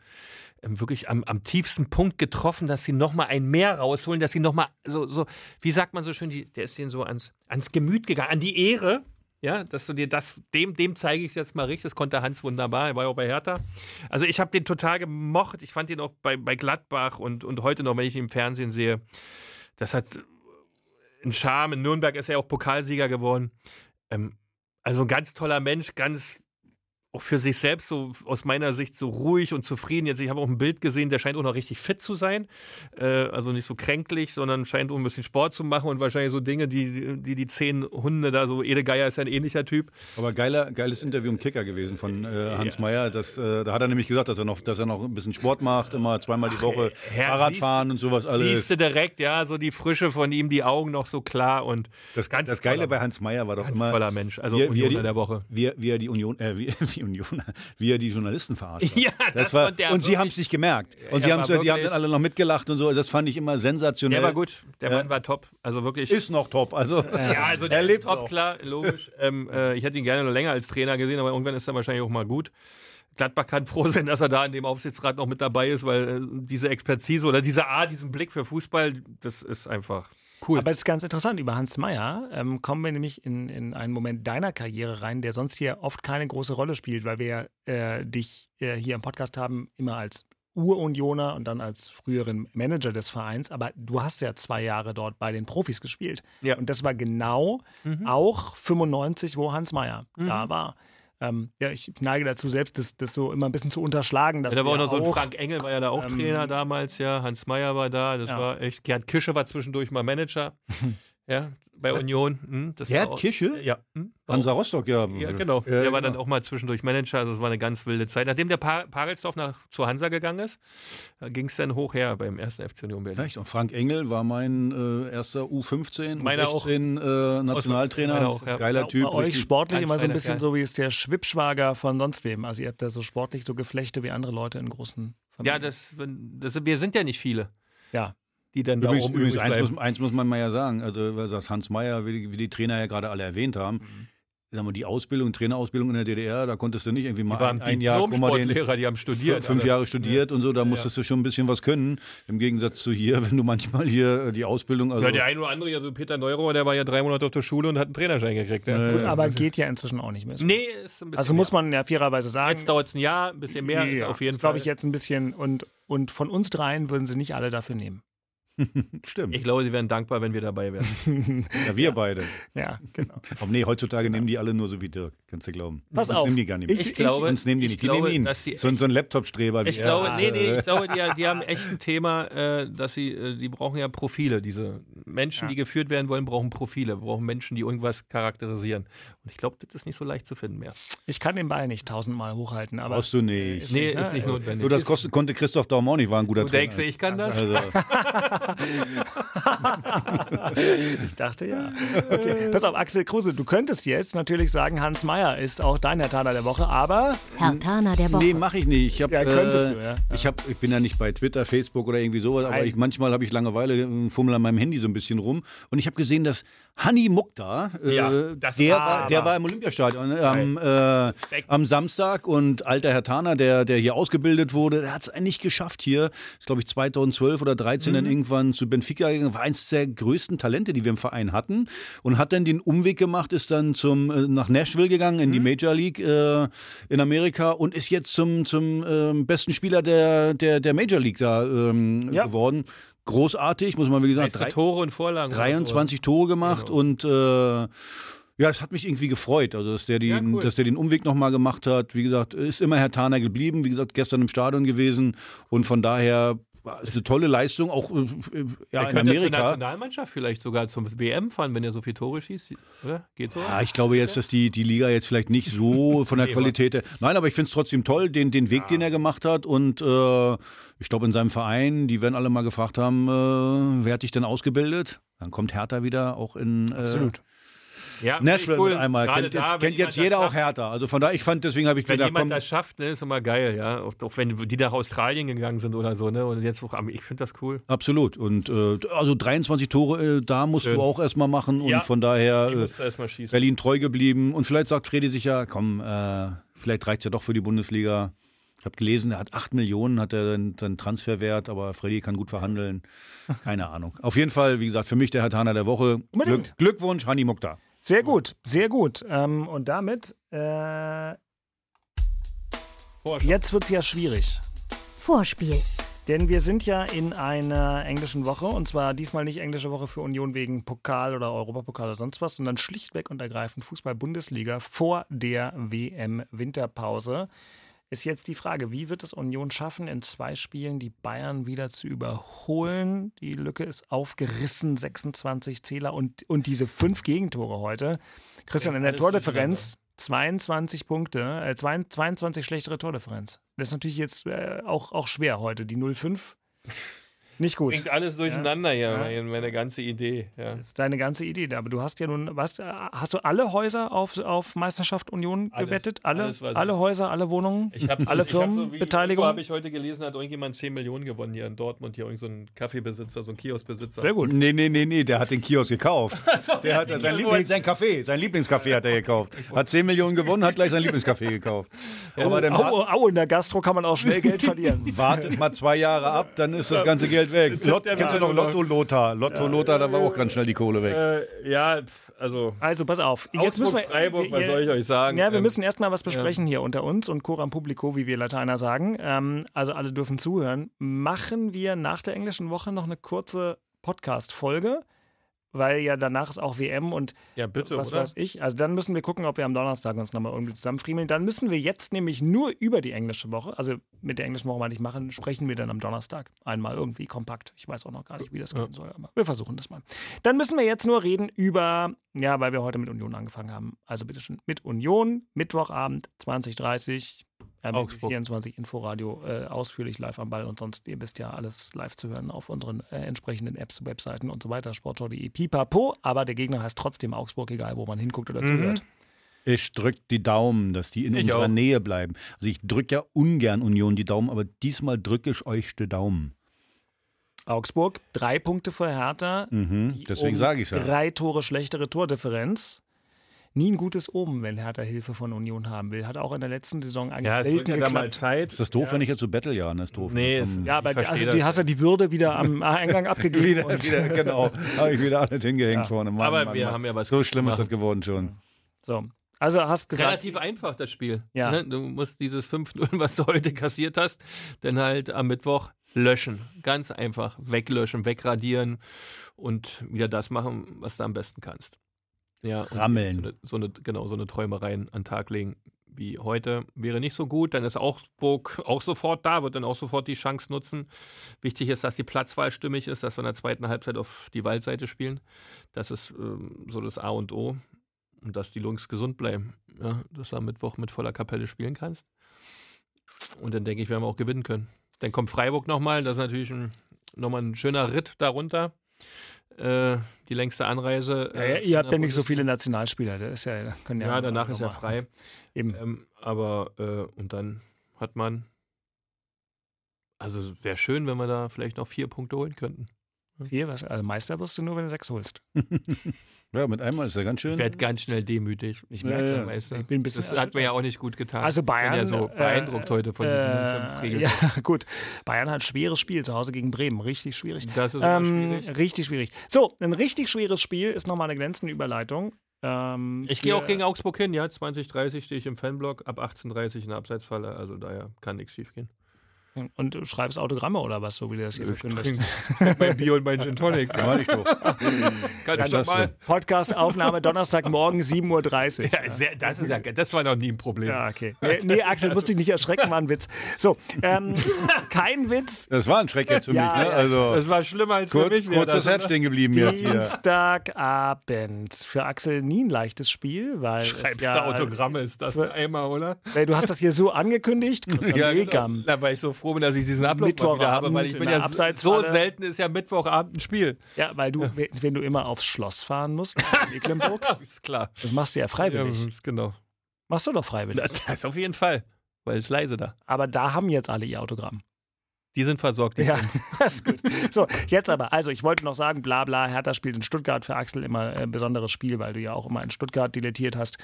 ähm, wirklich am, am tiefsten Punkt getroffen, dass sie nochmal ein Mehr rausholen, dass sie nochmal so, so, wie sagt man so schön, die, der ist denen so ans, ans Gemüt gegangen, an die Ehre. Ja, dass du dir das, dem, dem zeige ich jetzt mal richtig. Das konnte Hans wunderbar. Er war ja auch bei Hertha. Also ich habe den total gemocht. Ich fand ihn auch bei, bei Gladbach und, und heute noch, wenn ich ihn im Fernsehen sehe. Das hat einen Charme. In Nürnberg ist er auch Pokalsieger geworden. Ähm, also ein ganz toller Mensch, ganz auch für sich selbst so aus meiner Sicht so ruhig und zufrieden. Jetzt, ich habe auch ein Bild gesehen, der scheint auch noch richtig fit zu sein. Äh, also nicht so kränklich, sondern scheint auch ein bisschen Sport zu machen und wahrscheinlich so Dinge, die die, die zehn Hunde da so, Ede Geier ist ja ein ähnlicher Typ. Aber geiler, geiles Interview im Kicker gewesen von äh, Hans Ja. Meyer. Das, äh, da hat er nämlich gesagt, dass er, noch, dass er noch ein bisschen Sport macht, immer zweimal die Woche Herr, Fahrrad fahren und sowas alles. Siehst du direkt, ja, so die Frische von ihm, die Augen noch so klar und Das, ganz das Geile bei Hans Meyer war doch Ganz immer, toller Mensch, also wie, er- wie die, der Woche. Wie, wie er die Union, äh, wie, wie Union, wie er die Journalisten verarscht hat. Ja, das war, konnte er und sie haben es nicht gemerkt. Und sie, war haben's, die haben dann alle noch mitgelacht und so. Das fand ich immer sensationell. Der war gut, der. Mann war top, also wirklich. Ist noch top. Also, Ja, also der er ist lebt top, noch. klar, logisch. ähm, äh, ich hätte ihn gerne noch länger als Trainer gesehen, aber irgendwann ist er wahrscheinlich auch mal gut. Gladbach kann froh sein, dass er da in dem Aufsichtsrat noch mit dabei ist, weil äh, diese Expertise oder diese Art, diesen Blick für Fußball, das ist einfach cool. Aber es ist ganz interessant, über Hans Meyer ähm, kommen wir nämlich in, in einen Moment deiner Karriere rein, der sonst hier oft keine große Rolle spielt, weil wir äh, dich äh, hier im Podcast haben, immer als Urunioner und dann als früheren Manager des Vereins. Aber du hast ja zwei Jahre dort bei den Profis gespielt. Ja. Und das war genau auch 95, wo Hans Meyer da war. Ähm, ja, ich neige dazu, selbst das, das so immer ein bisschen zu unterschlagen. Dass Ja, da war auch noch so ein Frank Engel, war ja da auch ähm, Trainer damals, ja. Hans Meyer war da, das Ja. war echt. Gerd Kische war zwischendurch mal Manager. ja, bei Union. Hm, das Gerd war auch- Kische? Ja. Hm, war Hansa Rostock, ja. Ja, genau. Ja, der war genau. dann auch mal zwischendurch Manager. Also es war eine ganz wilde Zeit. Nachdem der pa Pagelsdorf nach, zu Hansa gegangen ist, ging es dann hoch her beim ersten FC Union Berlin. Echt? Und Frank Engel war mein äh, erster U15, Meiner auch. U16 äh, Nationaltrainer. Das auch, ja. ein geiler Bei Typ. euch richtig- sportlich immer so ein bisschen so wie es der Schwippschwager von sonst wem. Also ihr habt da so sportlich so Geflechte wie andere Leute in großen Familien. Ja, das, das, wir sind ja nicht viele, Ja. Die dann da Übrigens, oben übrigens übrig eins, muss, eins muss man mal ja sagen, also das Hans Meyer, wie die, wie die Trainer ja gerade alle erwähnt haben, Mhm. sagen wir, die Ausbildung, Trainerausbildung in der DDR, da konntest du nicht irgendwie mal Die waren ein, ein Jahr, guck mal, den, Diplom-Sportlehrer, die haben studiert. fünf alle. Jahre studiert und so, da musstest du schon ein bisschen was können. Im Gegensatz zu hier, wenn du manchmal hier äh, die Ausbildung, also Ja, der ein oder andere, also Peter Neurohr, der war ja drei Monate auf der Schule und hat einen Trainerschein gekriegt. Ja. Äh, Aber geht ja inzwischen auch nicht mehr. so. Nee, ist ein bisschen also muss man ja fairerweise sagen. Jetzt dauert es ein Jahr, ein bisschen mehr, ist ja, auf jeden ist, glaube Fall. ich, jetzt ein bisschen. Und, und von uns dreien würden sie nicht alle dafür nehmen. stimmt. Ich glaube, sie wären dankbar, wenn wir dabei wären. ja, wir beide. ja, genau. Aber nee, heutzutage nehmen die alle nur so wie Dirk, kannst du glauben. Pass Uns auf. nehmen die gar nicht mehr. Ich- Ich glaube, Uns nehmen die ich nicht. Die glaube, nehmen ihn. dass die so, so ein Laptop-Streber wie Ich er. glaube, nee, nee, Äh, ich glaube, die, die haben echt ein Thema, äh, dass sie, äh, die brauchen ja Profile. Diese Menschen, Ja. die geführt werden wollen, brauchen Profile, brauchen Menschen, die irgendwas charakterisieren. Und ich glaube, das ist nicht so leicht zu finden mehr. Ich kann den Ball nicht tausendmal hochhalten, aber. Brauchst du nicht. Nee, nicht, ne? ist nicht notwendig. So, das konnte Christoph Daum auch nicht, war ein guter du Trainer. denkst, ich kann das? Also, Ich dachte ja. Okay. Pass auf, Axel Kruse, du könntest jetzt natürlich sagen, Hans Meyer ist auch dein Herr Taner der Woche, aber Herr Tana der Woche. nee, mache ich nicht. Ich, hab, Ja, könntest äh, du, ja. Ich, hab, ich bin ja nicht bei Twitter, Facebook oder irgendwie sowas, aber ich, manchmal habe ich Langeweile, äh, fummel an meinem Handy so ein bisschen rum. Und ich habe gesehen, dass Hani Mukta, äh, Ja, der, war, der war im Olympiastadion äh, am, äh, am Samstag und alter Herr Tana, der, der hier ausgebildet wurde, der hat es nicht geschafft hier. Ist, glaube ich, 2012 oder 13 Mhm. dann irgendwann zu Benfica gegangen. War eins der größten Talente, die wir im Verein hatten. Und hat dann den Umweg gemacht, ist dann zum, äh, nach Nashville gegangen, in die Mhm. Major League äh, in Amerika und ist jetzt zum, zum ähm, besten Spieler der, der, der Major League da ähm, Ja. geworden. Großartig, muss man wie gesagt, drei, Tore und Vorlagen. oder 23 Tore gemacht Genau. und äh, ja, es hat mich irgendwie gefreut, also dass der, die, Ja, cool. dass der den Umweg nochmal gemacht hat. Wie gesagt, ist immer Herr Taner geblieben, wie gesagt, gestern im Stadion gewesen und von daher war es eine tolle Leistung, auch äh, ja, Der in könnte zur Amerika. Nationalmannschaft vielleicht sogar zum WM fahren, wenn er so viel Tore schießt. Oder? Geht so? Ja, ich glaube jetzt, dass die, die Liga jetzt vielleicht nicht so von der Nee, Qualität her. Nein, aber ich finde es trotzdem toll, den, den Weg, den er gemacht hat. Und äh, ich glaube, in seinem Verein, die werden alle mal gefragt haben, äh, wer hat dich denn ausgebildet? Dann kommt Hertha wieder auch in äh, absolut. Ja, Nashville cool. mit einmal. Gerade Kennt, da, kennt jetzt jeder auch. Hertha. Also von daher, ich fand, deswegen habe ich Wenn gedacht, jemand komm, das schafft, ne, ist immer geil, ja. Auch, auch wenn die nach Australien gegangen sind oder so, ne? Und jetzt auch, am- ich finde das cool. absolut. Und äh, also 23 Tore, äh, da musst Schön. du auch erstmal machen. Und Ja. von daher äh. Berlin treu geblieben. Und vielleicht sagt Fredi sich ja, komm, äh, vielleicht reicht es ja doch für die Bundesliga. Ich habe gelesen, er hat 8 Millionen, hat er den Transferwert, aber Freddy kann gut verhandeln. Keine Ahnung. Auf jeden Fall, wie gesagt, für mich der Herr Taner der Woche. Glück, Glückwunsch, Hani Mukta. Sehr gut, sehr gut. Ähm, und damit, äh, jetzt wird es ja schwierig. Vorspiel. Denn wir sind ja in einer englischen Woche und zwar diesmal nicht englische Woche für Union wegen Pokal oder Europapokal oder sonst was, sondern schlichtweg und ergreifend Fußball-Bundesliga vor der WM-Winterpause. Ist jetzt die Frage, wie wird es Union schaffen, in zwei Spielen die Bayern wieder zu überholen? Die Lücke ist aufgerissen, 26 Zähler und, und diese fünf Gegentore heute. Christian, Ja, in der Tordifferenz 22 Punkte, äh, 22 schlechtere Tordifferenz. Das ist natürlich jetzt äh, auch, auch schwer heute. Die 0,5 nicht gut. Bringt alles durcheinander hier, Ja. meine, ganze Idee. Ja. Das ist deine ganze Idee da. Aber du hast ja nun, was, hast du alle Häuser auf, auf Meisterschaft Union Alles. gewettet? Alle, Alles, alle Häuser, alle Wohnungen, so, alle ich hab so habe ich heute gelesen, hat irgendjemand 10 Millionen gewonnen hier in Dortmund. Hier irgend so ein Kaffeebesitzer, so ein Kioskbesitzer. Sehr gut. Nee, nee, nee, nee, der hat den Kiosk gekauft. Der hat sein, Liebling, sein Café, sein Lieblingscafé hat er gekauft. Hat 10 Millionen gewonnen, hat gleich sein Lieblingscafé gekauft. Aber dann Au, au, in der Gastro kann man auch schnell Geld verlieren. wartet mal zwei Jahre ab, dann ist das ganze Geld weg. Lot, kennst du noch. Lotto Lothar? Lotto Lothar, da war auch ganz schnell die Kohle weg. Äh, ja, also. Also, pass auf. Jetzt müssen wir, Freiburg, was soll ich euch sagen? Ja, wir Ähm, müssen erstmal was besprechen hier unter uns und Coram Publico, wie wir Lateiner sagen. Ähm, also alle dürfen zuhören. Machen wir nach der englischen Woche noch eine kurze Podcast-Folge, weil ja danach ist auch WM und Ja, bitte, was oder? weiß ich. Also dann müssen wir gucken, ob wir am Donnerstag uns nochmal irgendwie zusammenfriemeln. Dann müssen wir jetzt nämlich nur über die englische Woche, also mit der englischen Woche mal nicht machen, sprechen wir dann am Donnerstag einmal irgendwie kompakt. Ich weiß auch noch gar nicht, wie das Ja. gehen soll, aber wir versuchen das mal. Dann müssen wir jetzt nur reden über, ja, weil wir heute mit Union angefangen haben. Also bitteschön, mit Union, Mittwochabend 2030. Augsburg. 24 Inforadio äh, ausführlich live am Ball und sonst, ihr wisst ja, alles live zu hören auf unseren äh, entsprechenden Apps, Webseiten und so weiter, sportschau.de, pipapo, aber der Gegner heißt trotzdem Augsburg, egal wo man hinguckt oder Mhm. zuhört. Ich drück die Daumen, dass die in Ich unserer auch. Nähe bleiben. Also ich drücke ja ungern Union die Daumen, aber diesmal drücke ich euch die Daumen. Augsburg, drei Punkte vor Hertha, Mhm, deswegen um sage ich es ja. drei Tore schlechtere Tordifferenz. Nie ein gutes Oben, wenn Hertha Hilfe von Union haben will. Hat auch in der letzten Saison eigentlich Ja, es wird selten ja da mal geklappt. Zeit. Ist das doof, wenn ich jetzt so bettel? Ja, das ist doof. Nee, es- Komm. Ja, aber also, das. die hast ja die Würde wieder am Eingang abgegeben. wieder, und, wieder, genau. Habe ich wieder alles hingehängt Ja. vorne. Mann, Aber Mann, wir Mann. haben ja was So schlimm ist das geworden schon. so. Also hast gesagt, Relativ einfach, das Spiel. Ja. Ne? Du musst dieses 5-0, was du heute kassiert hast, dann halt am Mittwoch löschen. Ganz einfach. Weglöschen, wegradieren und wieder das machen, was du am besten kannst. Ja, Rammeln. So eine, so eine, genau, so eine Träumereien an den Tag legen wie heute wäre nicht so gut. Dann ist Augsburg auch sofort da, wird dann auch sofort die Chance nutzen. Wichtig ist, dass die Platzwahl stimmig ist, dass wir in der zweiten Halbzeit auf die Waldseite spielen. Das ist ähm, so das A und O. Und dass die Jungs gesund bleiben. Ja, dass du am Mittwoch mit voller Kapelle spielen kannst. Und dann denke ich, werden wir auch gewinnen können. Dann kommt Freiburg nochmal. Das ist natürlich ein, nochmal ein schöner Ritt darunter. Äh, die längste Anreise. ja, ja, äh, ihr habt ja der nicht so viele. Nationalspieler. Das ist ja, können ja, Ja, danach ist er frei. Eben. Ähm, aber, äh, und dann hat man. Also wäre schön, wenn wir da vielleicht noch vier Punkte holen könnten. Vier, was, also Meister wirst du nur, wenn du sechs holst. Ja, mit einmal ist ja ganz schön. Ich werde ganz schnell demütig. Ich merke ja. schon, du. Ich bin ein bisschen Das hat mir ja auch nicht gut getan. Also Ich bin Bayern. ja so äh, beeindruckt heute von diesen äh, fünf Regeln. Ja, gut. Bayern hat schweres Spiel zu Hause gegen Bremen. Richtig schwierig. Das ist Ähm, schwierig. richtig schwierig. So, ein richtig schweres Spiel ist nochmal eine glänzende Überleitung. Ähm, Ich gehe auch gegen Augsburg hin, ja. 2030 stehe ich im Fanblock, ab 18.30 in der Abseitsfalle. Also daher kann nichts schief gehen. Und du schreibst Autogramme oder was, so wie du das hier verkündest. mein Bier und mein Gin Tonic. Meine ich doch. Ganz das normal. Podcast-Aufnahme Donnerstagmorgen 7.30 Uhr. Ja, sehr, das, ist ja, das war noch nie ein Problem. Ja, okay. Nee, nee Axel, musst dich nicht erschrecken, war ein Witz. So, ähm, kein Witz. Das war ein Schreck jetzt für Ja, mich. Ne? ja, Also Das war schlimmer als für kurz, mich. wäre kurz das Herz stehen geblieben jetzt hier. Dienstagabend. Für Axel nie ein leichtes Spiel, weil. Schreibst ja, du Autogramme, ist das ein Eimer, oder? Du hast das hier so angekündigt. Ja, genau. Da war ich so froh bin, dass ich diesen Ablauf mal wieder habe, weil ich bin in ja so selten ist ja Mittwochabend ein Spiel. Ja, weil du, wenn- du immer aufs Schloss fahren musst, nach Mecklenburg, Ist klar. das machst du ja freiwillig. Ja, genau. Machst du doch freiwillig. Das ist auf jeden Fall, weil es leise da. Aber da haben jetzt alle ihr Autogramm. Die sind versorgt. Die Ja, sind- das ist gut. So, jetzt aber. Also, ich wollte noch sagen, bla bla, Hertha spielt in Stuttgart für Axel immer ein besonderes Spiel, weil du ja auch immer in Stuttgart dilettiert hast.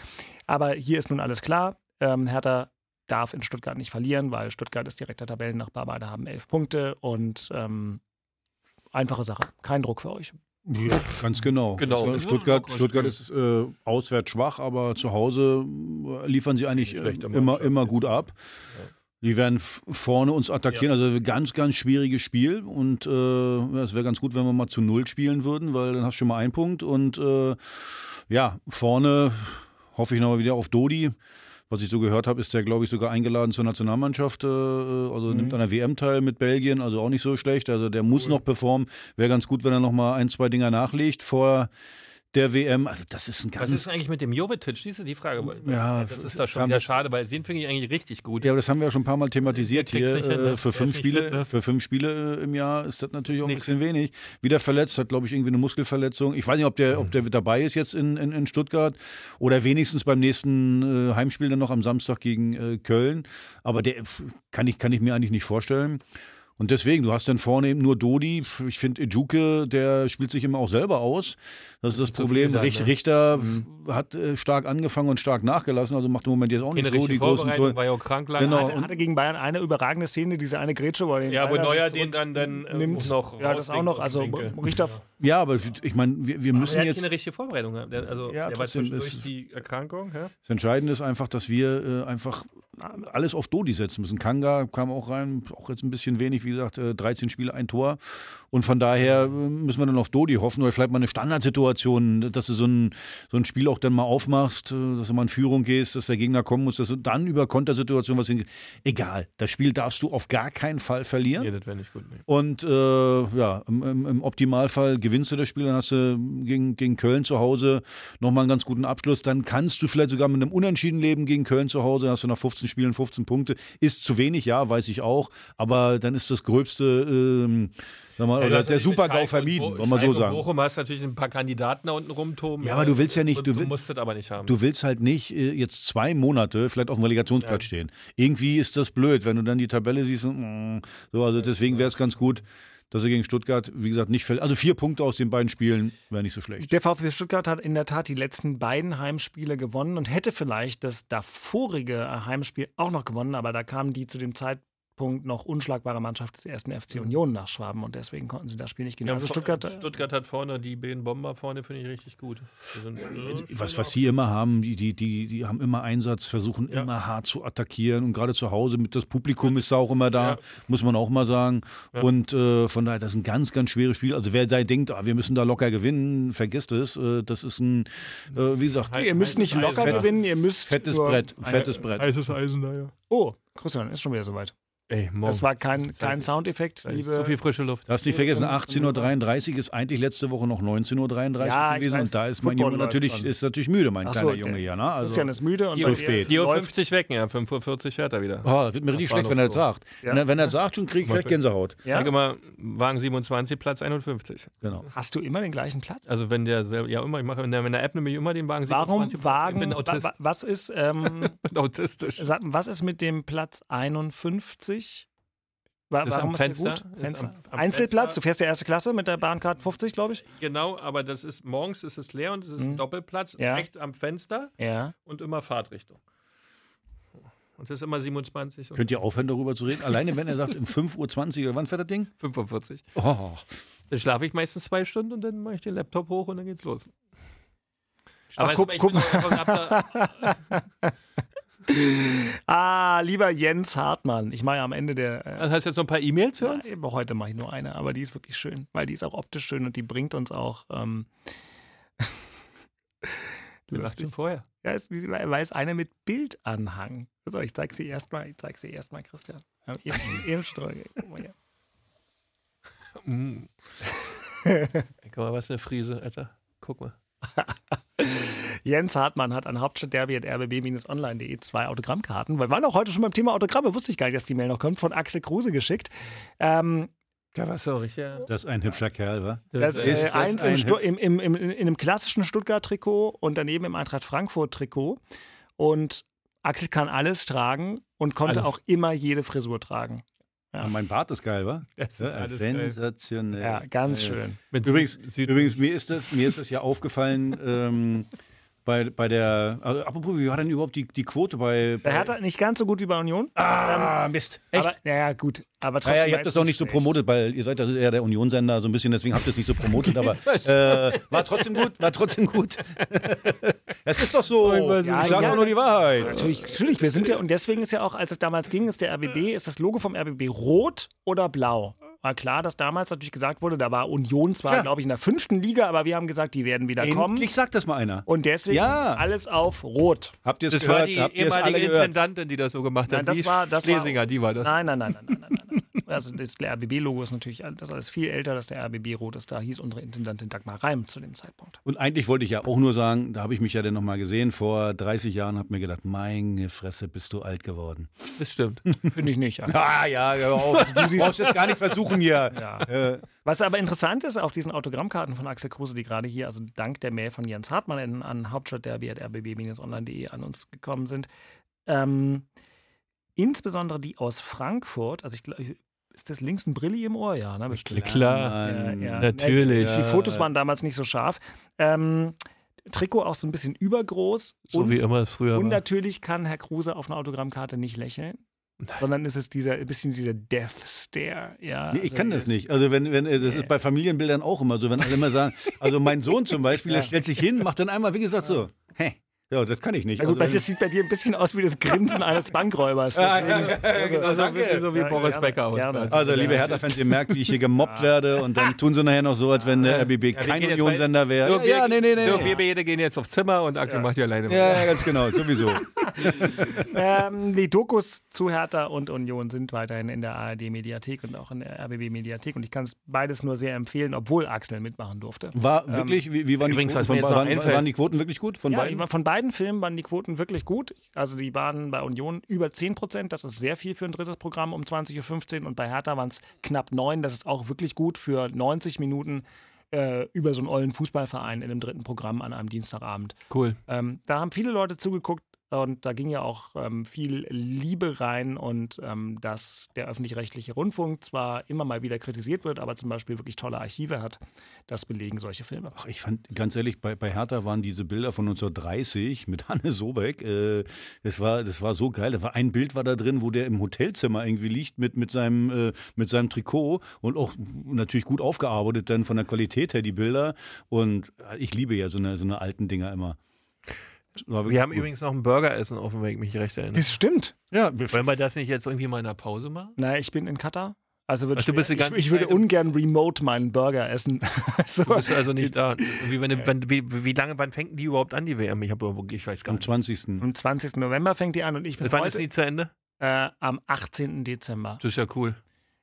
Aber hier ist nun alles klar. Ähm, Hertha darf in Stuttgart nicht verlieren, weil Stuttgart ist direkter Tabellennachbar. Beide haben elf Punkte und ähm, einfache Sache. Kein Druck für euch. Ja, ganz genau. Genau. Also Stuttgart, Ja, Stuttgart Spiel. ist äh, auswärts schwach, aber zu Hause äh, liefern sie eigentlich äh, immer, immer gut ab. Die werden vorne uns attackieren. Also ganz, ganz schwieriges Spiel. Und äh, ja, es wäre ganz gut, wenn wir mal zu Null spielen würden, weil dann hast du schon mal einen Punkt. Und äh, ja, vorne hoffe ich nochmal wieder auf Dodi. Was ich so gehört habe, ist der, glaube ich, sogar eingeladen zur Nationalmannschaft. Äh, also nimmt an der WM teil mit Belgien, also auch nicht so schlecht. Also der muss noch performen. Wäre ganz gut, wenn er nochmal ein, zwei Dinger nachlegt vor der WM. Also das ist ein Was ganz ist eigentlich mit dem Jovetic? Diese die Frage. Ja, das ist da schon wieder schade, weil den finde ich eigentlich richtig gut. Ja, aber das haben wir ja schon ein paar Mal thematisiert hier. hin, ne? Äh, für, Der fünf Spiele, ne? für fünf Spiele im Jahr ist das natürlich auch ein bisschen wenig. Wieder verletzt, hat, glaube ich, irgendwie eine Muskelverletzung. Ich weiß nicht, ob der, ob der dabei ist jetzt in, in, in Stuttgart oder wenigstens beim nächsten äh, Heimspiel dann noch am Samstag gegen äh, Köln. Aber der kann ich, kann ich mir eigentlich nicht vorstellen. Und deswegen, du hast dann vorne eben nur Dodi. Ich finde, Ejuke, der spielt sich immer auch selber aus. Das ist das Zu Problem. dann, Rich, ne? Richter hat äh, stark angefangen und stark nachgelassen. Also macht im Moment jetzt auch Keine nicht so die großen Tore. war ja auch krank lange. Genau. Hatte, hatte gegen Bayern eine überragende Szene, diese eine Grätsche, wo Ja, wo Neuer den dann, dann äh, nimmt. noch Ja, das auch noch. Also. Richter Ja, aber ich meine, wir, wir Aber müssen er hat jetzt. keine richtige Vorbereitung. ne? Der, also, Ja, der war ist- die Erkrankung. Ja? Das Entscheidende ist einfach, dass wir äh, einfach alles auf Dodi setzen müssen. Kanga kam auch rein, auch jetzt ein bisschen wenig, wie gesagt, äh, 13 Spiele, ein Tor. Und von daher äh, müssen wir dann auf Dodi hoffen oder vielleicht mal eine Standardsituation, dass du so ein, so ein Spiel auch dann mal aufmachst, äh, dass du mal in Führung gehst, dass der Gegner kommen muss, dass du dann über Kontersituation was hin. Egal, das Spiel darfst du auf gar keinen Fall verlieren. Nee, das wäre nicht gut. Nee. Und äh, ja, im, im, im Optimalfall gewinnst du das Spiel, dann hast du gegen, gegen Köln zu Hause nochmal einen ganz guten Abschluss. Dann kannst du vielleicht sogar mit einem Unentschieden leben gegen Köln zu Hause, dann hast du nach 15 Spielen 15 Punkte. Ist zu wenig, ja, weiß ich auch, aber dann ist das gröbste, ähm, mal, Ja, oder der Super-GAU vermieden, wollen wir so sagen. Bochum hast natürlich ein paar Kandidaten da unten rumtoben. Ja, aber du willst ja nicht- du du will- musst das aber nicht haben. Du willst halt nicht äh, jetzt zwei Monate vielleicht auf dem Relegationsplatz stehen. Irgendwie ist das blöd, wenn du dann die Tabelle siehst. Und, mm, so, also deswegen wäre es ganz gut, dass er gegen Stuttgart, wie gesagt, nicht fällt. Also vier Punkte aus den beiden Spielen wäre nicht so schlecht. Der VfB Stuttgart hat in der Tat die letzten beiden Heimspiele gewonnen und hätte vielleicht das davorige Heimspiel auch noch gewonnen, aber da kamen die zu dem Zeitpunkt noch unschlagbare Mannschaft des ersten FC Union nach Schwaben und deswegen konnten sie das Spiel nicht gewinnen. Ja, Also Stuttgart, äh, Stuttgart hat vorne die beiden Bomber vorne, finde ich richtig gut. Äh, Was, was die immer haben, die, die, die, die haben immer Einsatz, versuchen Ja. immer hart zu attackieren und gerade zu Hause mit das Publikum ist da auch immer da, Ja. muss man auch mal sagen. Ja. Und äh, von daher, das ist ein ganz, ganz schweres Spiel. Also wer da denkt, ah, wir müssen da locker gewinnen, vergisst es. Äh, das ist ein, äh, wie gesagt, Halt- ihr müsst nicht locker Eisen. gewinnen, ihr müsst fettes Brett, fettes Brett. Heißes Eisen da, ja. Oh, Christian, ist schon wieder soweit. Ey, morgen. Das war kein, kein ist- Soundeffekt, liebe. So viel frische Luft. Darfst nicht vergessen, 18.33 Uhr ist eigentlich letzte Woche noch 19.33 Uhr Ja, gewesen. weiß, und da ist mein Football Junge natürlich, schon. ist natürlich müde, mein Ach so, kleiner der- Junge hier. Ne? Also, Christian ist müde und so spät. 4.50 Uhr wecken, ja, 5.40 Uhr fährt er wieder. Oh, das wird mir richtig schlecht, wenn er das sagt. Ja. Wenn, er, wenn er das sagt, schon kriege ich gleich Gänsehaut. Ja? Sag mal, Wagen 27, Platz 51. Genau. Hast du immer den gleichen Platz? Also wenn der ja immer, ich mache in der, in der App nämlich immer den Wagen Warum 27. Wagen? Ich bin Autist. wa- Was ist, ähm, autistisch. was ist mit dem Platz 51? Wa Ist warum am ist der Fenster, gut? ist Fenster. am- am Einzelplatz, Fenster. du fährst ja erste Klasse mit der Bahncard 50, glaube ich. Genau, aber das ist morgens ist es leer und es ist ein Mhm. Doppelplatz Ja. rechts am Fenster Ja. und immer Fahrtrichtung. Und es ist immer 27 und Könnt ihr aufhören, darüber zu reden? Alleine, wenn er sagt, um 5.20 Uhr, oder wann fährt das Ding? 45. Oh, Dann schlafe ich meistens zwei Stunden und dann mache ich den Laptop hoch und dann geht's los. Ach, es- guck- ich guck da- Ah, lieber Jens Hartmann. Ich mache ja am Ende der. Äh, Also hast du jetzt noch ein paar E-Mails für ja, uns? eben, heute mache ich nur eine, aber die ist wirklich schön, weil die ist auch optisch schön und die bringt uns auch. Ähm, lustig. schon vorher. Ja, es, weil es eine mit Bildanhang. Also ich zeig sie erstmal, ich zeig sie erstmal, Christian. Ja, schon drüber- guck mal hier. Mm. Guck mal, was eine Friese, Alter. Guck mal. Jens Hartmann hat an Hauptstadtderby at rbb-online.de zwei Autogrammkarten. Wir waren auch heute schon beim Thema Autogramme, wusste ich gar nicht, dass die Mail noch kommt, von Axel Kruse geschickt. Ähm, Da du auch richtig. das ist ein hübscher Kerl, wa? das, ist- äh, ist das eins im, im, im, im, in einem klassischen Stuttgart-Trikot und daneben im Eintracht Frankfurt-Trikot. Und Axel kann alles tragen und konnte Alles. auch immer jede Frisur tragen. Ja. Mein Bart ist geil, wa? Das ist Ja, alles geil. sensationell. Ja, ganz Geil. schön. Übrigens, übrigens mir, ist das, mir ist das ja aufgefallen ähm, bei, bei der, also apropos, wie war denn überhaupt die, die Quote bei, Bei Hertha nicht ganz so gut wie bei Union. Ah, Mist. Echt? Aber, naja, gut. Aber trotzdem Naja, ihr habt das doch nicht so promotet, weil ihr seid ja eher der Unionsender, so ein bisschen, deswegen habt ihr es nicht so promotet, aber äh, war trotzdem gut, war trotzdem gut. Es ist doch so. Ich Ja, sage ja. auch nur die Wahrheit. Natürlich, natürlich, wir sind ja, und deswegen ist ja auch, als es damals ging, ist der RBB, ist das Logo vom RBB rot oder blau? War klar, dass damals natürlich gesagt wurde, da war Union zwar, glaube ich, in der fünften Liga, aber wir haben gesagt, die werden wieder kommen. Endlich sagt das mal einer. Und deswegen Ja. alles auf rot. Habt ihr es Das gehört? war die Habt ehemalige? Intendantin, die das so gemacht Nein, hat. das die war- das war- Schlesinger, die war das. Nein, nein, nein, nein, nein, nein, nein. Also das RBB-Logo ist natürlich das ist alles viel älter, dass der RBB rot ist. Da hieß unsere Intendantin Dagmar Reim zu dem Zeitpunkt. Und eigentlich wollte ich ja auch nur sagen, da habe ich mich ja dann nochmal gesehen, vor 30 Jahren, habe mir gedacht, meine Fresse, bist du alt geworden. Das stimmt. Finde ich nicht. Ah, ja, auf. du brauchst jetzt gar nicht versuchen hier. Ja. Äh, Was aber interessant ist, auf diesen Autogrammkarten von Axel Kruse, die gerade hier, also dank der Mail von Jens Hartmann in, an hauptstadtderby.rbb-online.de an uns gekommen sind, ähm, insbesondere die aus Frankfurt, also ich glaube, ist das links ein Brilli im Ohr? Ja, ne? bestimmt. Klar, Ja, ja. natürlich. Die, die Fotos waren damals nicht so scharf. Ähm, Trikot auch so ein bisschen übergroß. So und, wie immer früher und war. natürlich kann Herr Kruse auf einer Autogrammkarte nicht lächeln. Sondern ist es dieser, ein bisschen dieser Death Stare. Ja, Nee, ich also kann das nicht. Also wenn, wenn, äh, das ist bei Familienbildern auch immer so, wenn alle immer sagen, also mein Sohn zum Beispiel, der stellt sich hin, macht dann einmal, wie gesagt, so? Ja, das kann ich nicht. Na gut, Also, weil das sieht bei dir ein bisschen aus wie das Grinsen eines Bankräubers. Ja, Deswegen- ja, ja, genau, Also ein bisschen so wie Ja, Boris Becker. gerne. also liebe Hertha-Fans, ihr merkt, wie ich hier gemobbt werde und dann tun sie nachher noch so, als wenn der RBB kein Unionsender wäre. So, Ja, nee, nee, nee. so, wir beide gehen jetzt aufs Zimmer und Axel macht die alleine Ja, ja, ganz genau, sowieso. ähm, die Dokus zu Hertha und Union sind weiterhin in der ARD-Mediathek und auch in der RBB-Mediathek. Und ich kann es beides nur sehr empfehlen, obwohl Axel mitmachen durfte. War wirklich, wie, wie waren, Übrigens, die Quoten mir von, jetzt noch waren, einfällt- waren die Quoten wirklich gut beiden? von beiden Filmen waren die Quoten wirklich gut. Also die waren bei Union über 10 Prozent. Das ist sehr viel für ein drittes Programm um 20.15 Uhr. Und bei Hertha waren es knapp 9. Das ist auch wirklich gut für 90 Minuten äh, über so einen ollen Fußballverein in einem dritten Programm an einem Dienstagabend. Cool. Ähm, da haben viele Leute zugeguckt und da ging ja auch ähm, viel Liebe rein und ähm, dass der öffentlich-rechtliche Rundfunk zwar immer mal wieder kritisiert wird, aber zum Beispiel wirklich tolle Archive hat, das belegen solche Filme. Ach, ich fand, ganz ehrlich, bei, bei Hertha waren diese Bilder von 1930 mit Hanne Sobeck, äh, das, war, das war so geil. Da war ein Bild war da drin, wo der im Hotelzimmer irgendwie liegt mit, mit, seinem, äh, mit seinem Trikot und auch natürlich gut aufgearbeitet dann von der Qualität her, die Bilder. Und ich liebe ja so eine, so eine alten Dinger immer. Wir haben gut. übrigens noch ein Burgeressen auf dem Weg, mich recht erinnere. Das stimmt. Ja, Wollen wir das nicht jetzt irgendwie mal in der Pause machen? Na, ich bin in Katar. Also wird Ach, du bist die schwer. ganze ich, ich würde ungern remote meinen Burger essen. so. Du bist also nicht da. Wie, wenn, wenn, wie, wie lange, wann fängt die überhaupt an, die WM? Ich, hab, ich weiß gar am nicht. 20. Am 20. November fängt die an und ich bin Wann ist heute die zu Ende? äh, am 18. Dezember. Das ist ja cool.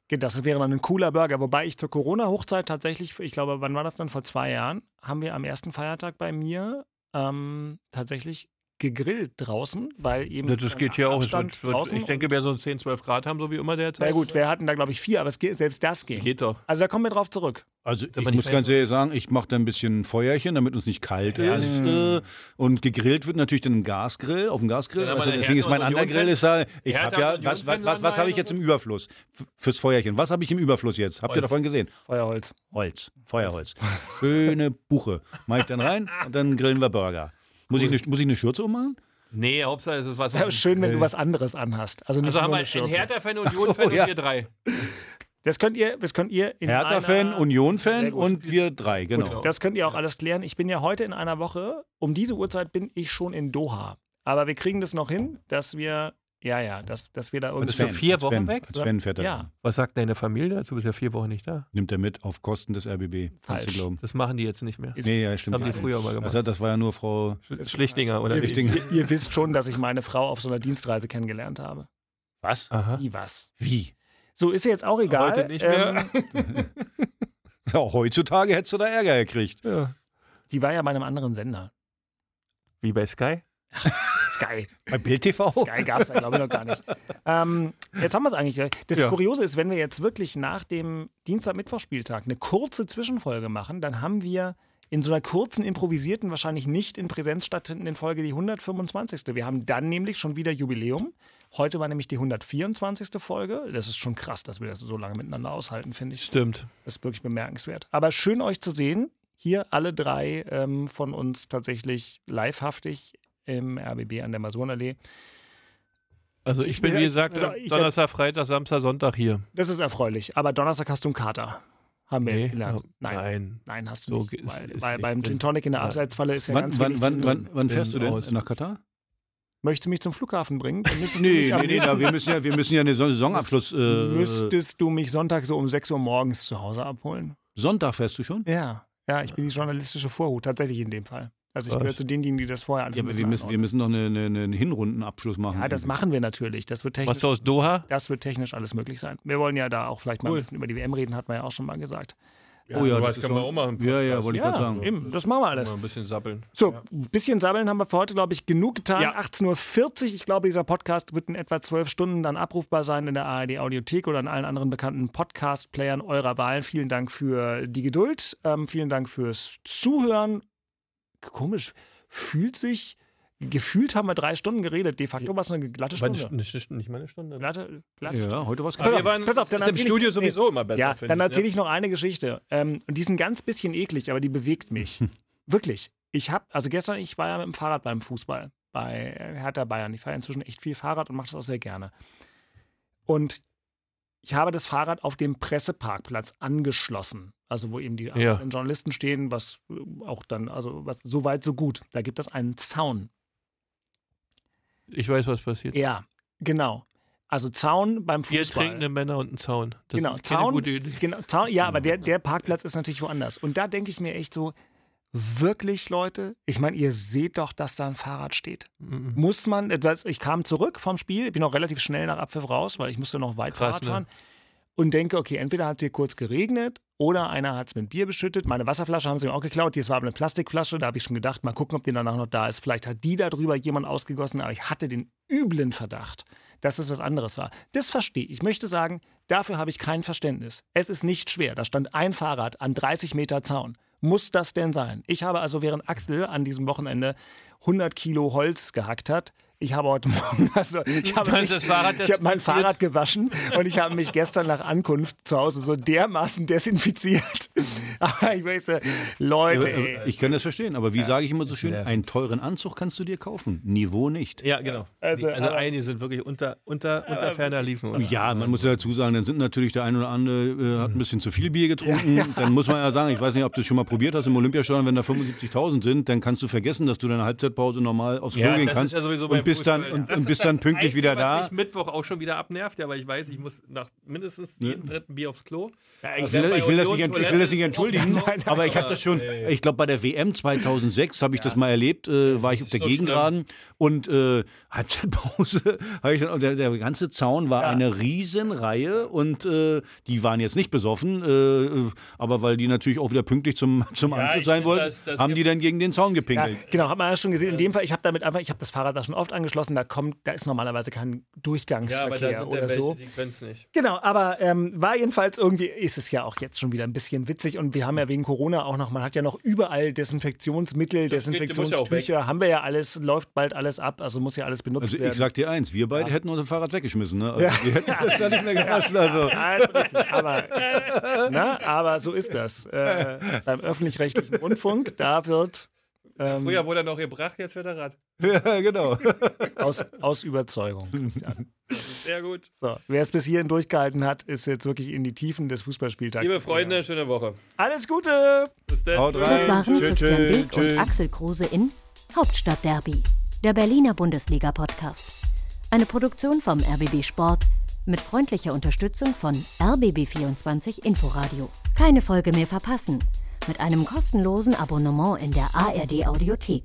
Das wäre dann ein cooler Burger. Wobei ich zur Corona-Hochzeit tatsächlich, ich glaube, wann war das dann? Vor zwei Jahren, haben wir am ersten Feiertag bei mir ähm, tatsächlich gegrillt draußen, weil eben. Das geht hier auch. Abstand wird, ich denke, wir so 10, 12 Grad haben, so wie immer derzeit. Na gut, wir hatten da, glaube ich, vier, aber es geht, selbst das geht. Geht doch. Also da kommen wir drauf zurück. Also ich muss ganz ehrlich sagen, ich mache da ein bisschen Feuerchen, damit uns nicht kalt Ja, ist. Äh, und gegrillt wird natürlich dann im Gasgrill, auf dem Gasgrill. Also deswegen ist mein anderer Grill ist da. Ich habe ja, was, was, was, was habe ich jetzt im Überfluss fürs Feuerchen? Was habe ich im Überfluss jetzt? Habt ihr Holz. davon gesehen? Feuerholz. Holz, Feuerholz. Schöne Buche. Mache ich dann rein und dann grillen wir Burger. Muss ich eine, muss ich eine Schürze ummachen? Nee, Hauptsache es ist was. Ja, schön, wenn du was anderes anhast. Also nicht Also haben nur wir eine einen. Hertha-Fan, Union-Fan ja. und wir drei. Das könnt ihr, das könnt ihr in Hertha-Fan, Union-Fan gut. und wir drei, genau. Das könnt ihr auch alles klären. Ich bin ja heute in einer Woche, um diese Uhrzeit bin ich schon in Doha. Aber wir kriegen das noch hin, dass wir, ja, ja, dass, dass wir da irgendwie. bist du vier Wochen Sven, weg? Sven fährt er Ja. dann. Was sagt deine Familie dazu? Du bist ja vier Wochen nicht da. Nimmt er mit auf Kosten des RBB. Kannst du glauben. Das machen die jetzt nicht mehr. Ist- Nee, ja, stimmt. Haben die früher mal gemacht. Also, das war ja nur Frau. Schlichtinger oder? Schlichtinger. ihr, ihr wisst schon, dass ich meine Frau auf so einer Dienstreise kennengelernt habe. Was? Aha. Wie was? Wie? So ist jetzt auch egal. Heute nicht mehr. Ähm, Ja, heutzutage hättest du da Ärger gekriegt. Ja. die war ja bei einem anderen Sender. Wie bei Sky? Sky. Bei Bild TV? Sky gab es ja, glaube ich, noch gar nicht. Ähm, jetzt haben wir es eigentlich. Das Ja. Kuriose ist, wenn wir jetzt wirklich nach dem Dienstag-Mittwoch-Spieltag eine kurze Zwischenfolge machen, dann haben wir in so einer kurzen, improvisierten, wahrscheinlich nicht in Präsenz stattfindenden Folge die 125. Wir haben dann nämlich schon wieder Jubiläum. Heute war nämlich die 124. Folge. Das ist schon krass, dass wir das so lange miteinander aushalten, finde ich. Stimmt. Das ist wirklich bemerkenswert. Aber schön euch zu sehen. hier alle drei ähm, von uns tatsächlich livehaftig im RBB an der Masurenallee. Also ich bin, wie gesagt, Also ich- Donnerstag, Freitag, Samstag, Sonntag hier. Das ist erfreulich. Aber Donnerstag hast du einen Kater. Haben wir Nee, jetzt gelernt. Nein. nein. Nein, hast du So nicht. ist- Weil, ist weil beim. Gin Tonic in der. Abseitsfalle ist ja Wann, ganz wann, wenig wann, Gin wann, wann fährst du denn aus. nach Katar? Möchtest du mich zum Flughafen bringen? Dann müsstest du Nee, nee, nee, na, wir, müssen ja, wir müssen ja einen Saisonabschluss. Äh, müsstest du mich Sonntag so um 6 Uhr morgens zu Hause abholen. Sonntag fährst du schon? Ja. Ja, ich bin die journalistische Vorhut, tatsächlich in dem Fall. Also ich Was? gehöre zu denen, die das vorher alles Ja, aber wir müssen, wir müssen noch eine, eine, einen Hinrundenabschluss machen. Ja, das machen wir natürlich. Das wird technisch, Was aus Doha? das wird technisch alles möglich sein. Wir wollen ja da auch vielleicht mal Cool. ein bisschen über die WM reden, hat man ja auch schon mal gesagt. Oh ja, das können wir auch- machen. Ja, ja, wollte ich Ja, gerade sagen. eben, das machen wir alles. Mal ein bisschen sappeln. So, ein bisschen sabbeln haben wir für heute, glaube ich, genug getan. Ja. 18.40 Uhr. Ich glaube, dieser Podcast wird in etwa zwölf Stunden dann abrufbar sein in der ARD Audiothek oder in allen anderen bekannten Podcast-Playern eurer Wahl. Vielen Dank für die Geduld. Ähm, vielen Dank fürs Zuhören. Komisch. Fühlt sich. Gefühlt haben wir drei Stunden geredet. De facto war es eine glatte Stunde. Nicht, nicht mal eine Stunde. Glatte, glatte Ja, heute war es Pass waren pass auf, dann ist im erzähl ich- Studio nee. sowieso immer besser. Ja, dann erzähle ich noch eine Geschichte. Ähm, und die ist ein ganz bisschen eklig, aber die bewegt mich. Wirklich. Ich habe, also gestern, ich war ja mit dem Fahrrad beim Fußball bei Hertha Bayern. Ich fahre inzwischen echt viel Fahrrad und mache das auch sehr gerne. Und ich habe das Fahrrad auf dem Presseparkplatz angeschlossen. Also wo eben die Ja. anderen Journalisten stehen, was äh, auch dann, also was so weit, so gut. Da gibt es einen Zaun. Ich weiß, was passiert. Ja, genau. Also Zaun beim Fußball. trinkende Männer und ein Zaun. Das genau, Zaun, genau, Zaun, ja, aber der, der Parkplatz ist natürlich woanders. Und da denke ich mir echt so, wirklich, Leute, ich meine, ihr seht doch, dass da ein Fahrrad steht. Mhm. Muss man, etwas, ich kam zurück vom Spiel, bin auch relativ schnell nach Abpfiff raus, weil ich musste noch weit Krass, Fahrrad ne? fahren. Und denke, okay, entweder hat es hier kurz geregnet oder einer hat es mit Bier beschüttet. Meine Wasserflasche haben sie mir auch geklaut. Die war aber eine Plastikflasche. Da habe ich schon gedacht, mal gucken, ob die danach noch da ist. Vielleicht hat die darüber jemand ausgegossen, aber ich hatte den üblen Verdacht, dass das was anderes war. Das verstehe ich. Ich möchte sagen, dafür habe ich kein Verständnis. Es ist nicht schwer. Da stand ein Fahrrad an 30 Meter Zaun. Muss das denn sein? Ich habe also während Axel an diesem Wochenende 100 Kilo Holz gehackt hat, ich habe heute Morgen, also ich habe, mich, ist das Fahrrad ich habe mein. Fahrrad gewaschen und ich habe mich gestern nach Ankunft zu Hause so dermaßen desinfiziert. Aber ich weiß, äh, Leute, Ja, ey. Ich kann das verstehen, aber wie sage ich immer so schön, einen teuren Anzug kannst du dir kaufen, Niveau nicht. Ja, genau. Also, Also, aber- einige sind wirklich unter, unter, unter ferner Liefen. oder? Ja, man muss ja dazu sagen, dann sind natürlich der eine oder andere äh, hat ein bisschen zu viel Bier getrunken. Dann muss man ja sagen, ich weiß nicht, ob du das schon mal probiert hast im Olympiastadion, wenn da 75.000 sind, dann kannst du vergessen, dass du deine Halbzeitpause normal aufs Klo Ja, gehen das kannst ist ja sowieso beim und bist dann und, Das und ist bist das dann pünktlich Einzige, wieder was da. mich Mittwoch auch schon wieder abnervt, ja, weil ich weiß, ich muss nach mindestens jedem dritten Bier aufs Klo. Ich Also ich, will das nicht, ich will das nicht entschuldigen, Nein, nein, aber ich habe das schon, ey. ich glaube bei der WM 2006 habe ich das mal erlebt, äh, war ich auf der so Gegengraden und äh, Halbzeitpause, hab ich dann, und der, der ganze Zaun war eine Riesenreihe und äh, die waren jetzt nicht besoffen, äh, aber weil die natürlich auch wieder pünktlich zum, zum Ja, Anschluss sein wollten, das- das haben die dann gegen den Zaun Ja, gepinkelt. genau, hat man ja schon gesehen. In dem Fall, ich habe damit einfach, ich habe das Fahrrad da schon oft angeschlossen, da kommt, da ist normalerweise kein Ja, aber da Durchgangsverkehr sind ja oder welche, so. die können es nicht. Genau, aber ähm, war jedenfalls irgendwie, ist es ja auch jetzt schon wieder ein bisschen witzig und wir haben ja wegen Corona auch noch, man hat ja noch überall Desinfektionsmittel, Das ja Desinfektionstücher, haben wir ja alles, läuft bald alles ab, also muss ja alles benutzt Also werden. ich sag dir eins, wir beide hätten unser Fahrrad weggeschmissen. Ne? Also Wir hätten das da nicht mehr gepasst. Also. Ja. Aber, na, aber so ist das. Äh, beim öffentlich-rechtlichen Rundfunk, da wird ähm, Früher wurde er noch gebracht, jetzt wird er Rad. Ja, genau. aus, aus Überzeugung, Christian. Sehr gut. So, wer es bis hierhin durchgehalten hat, ist jetzt wirklich in die Tiefen des Fußballspieltags. Liebe Freunde, schöne Woche. Alles Gute! Bis dann. Haut rein. Das waren Tschö, Christian Beek und Axel Kruse in Hauptstadtderby, der Berliner Bundesliga-Podcast. Eine Produktion vom RBB Sport mit freundlicher Unterstützung von RBB24 Inforadio. Keine Folge mehr verpassen mit einem kostenlosen Abonnement in der ARD Audiothek.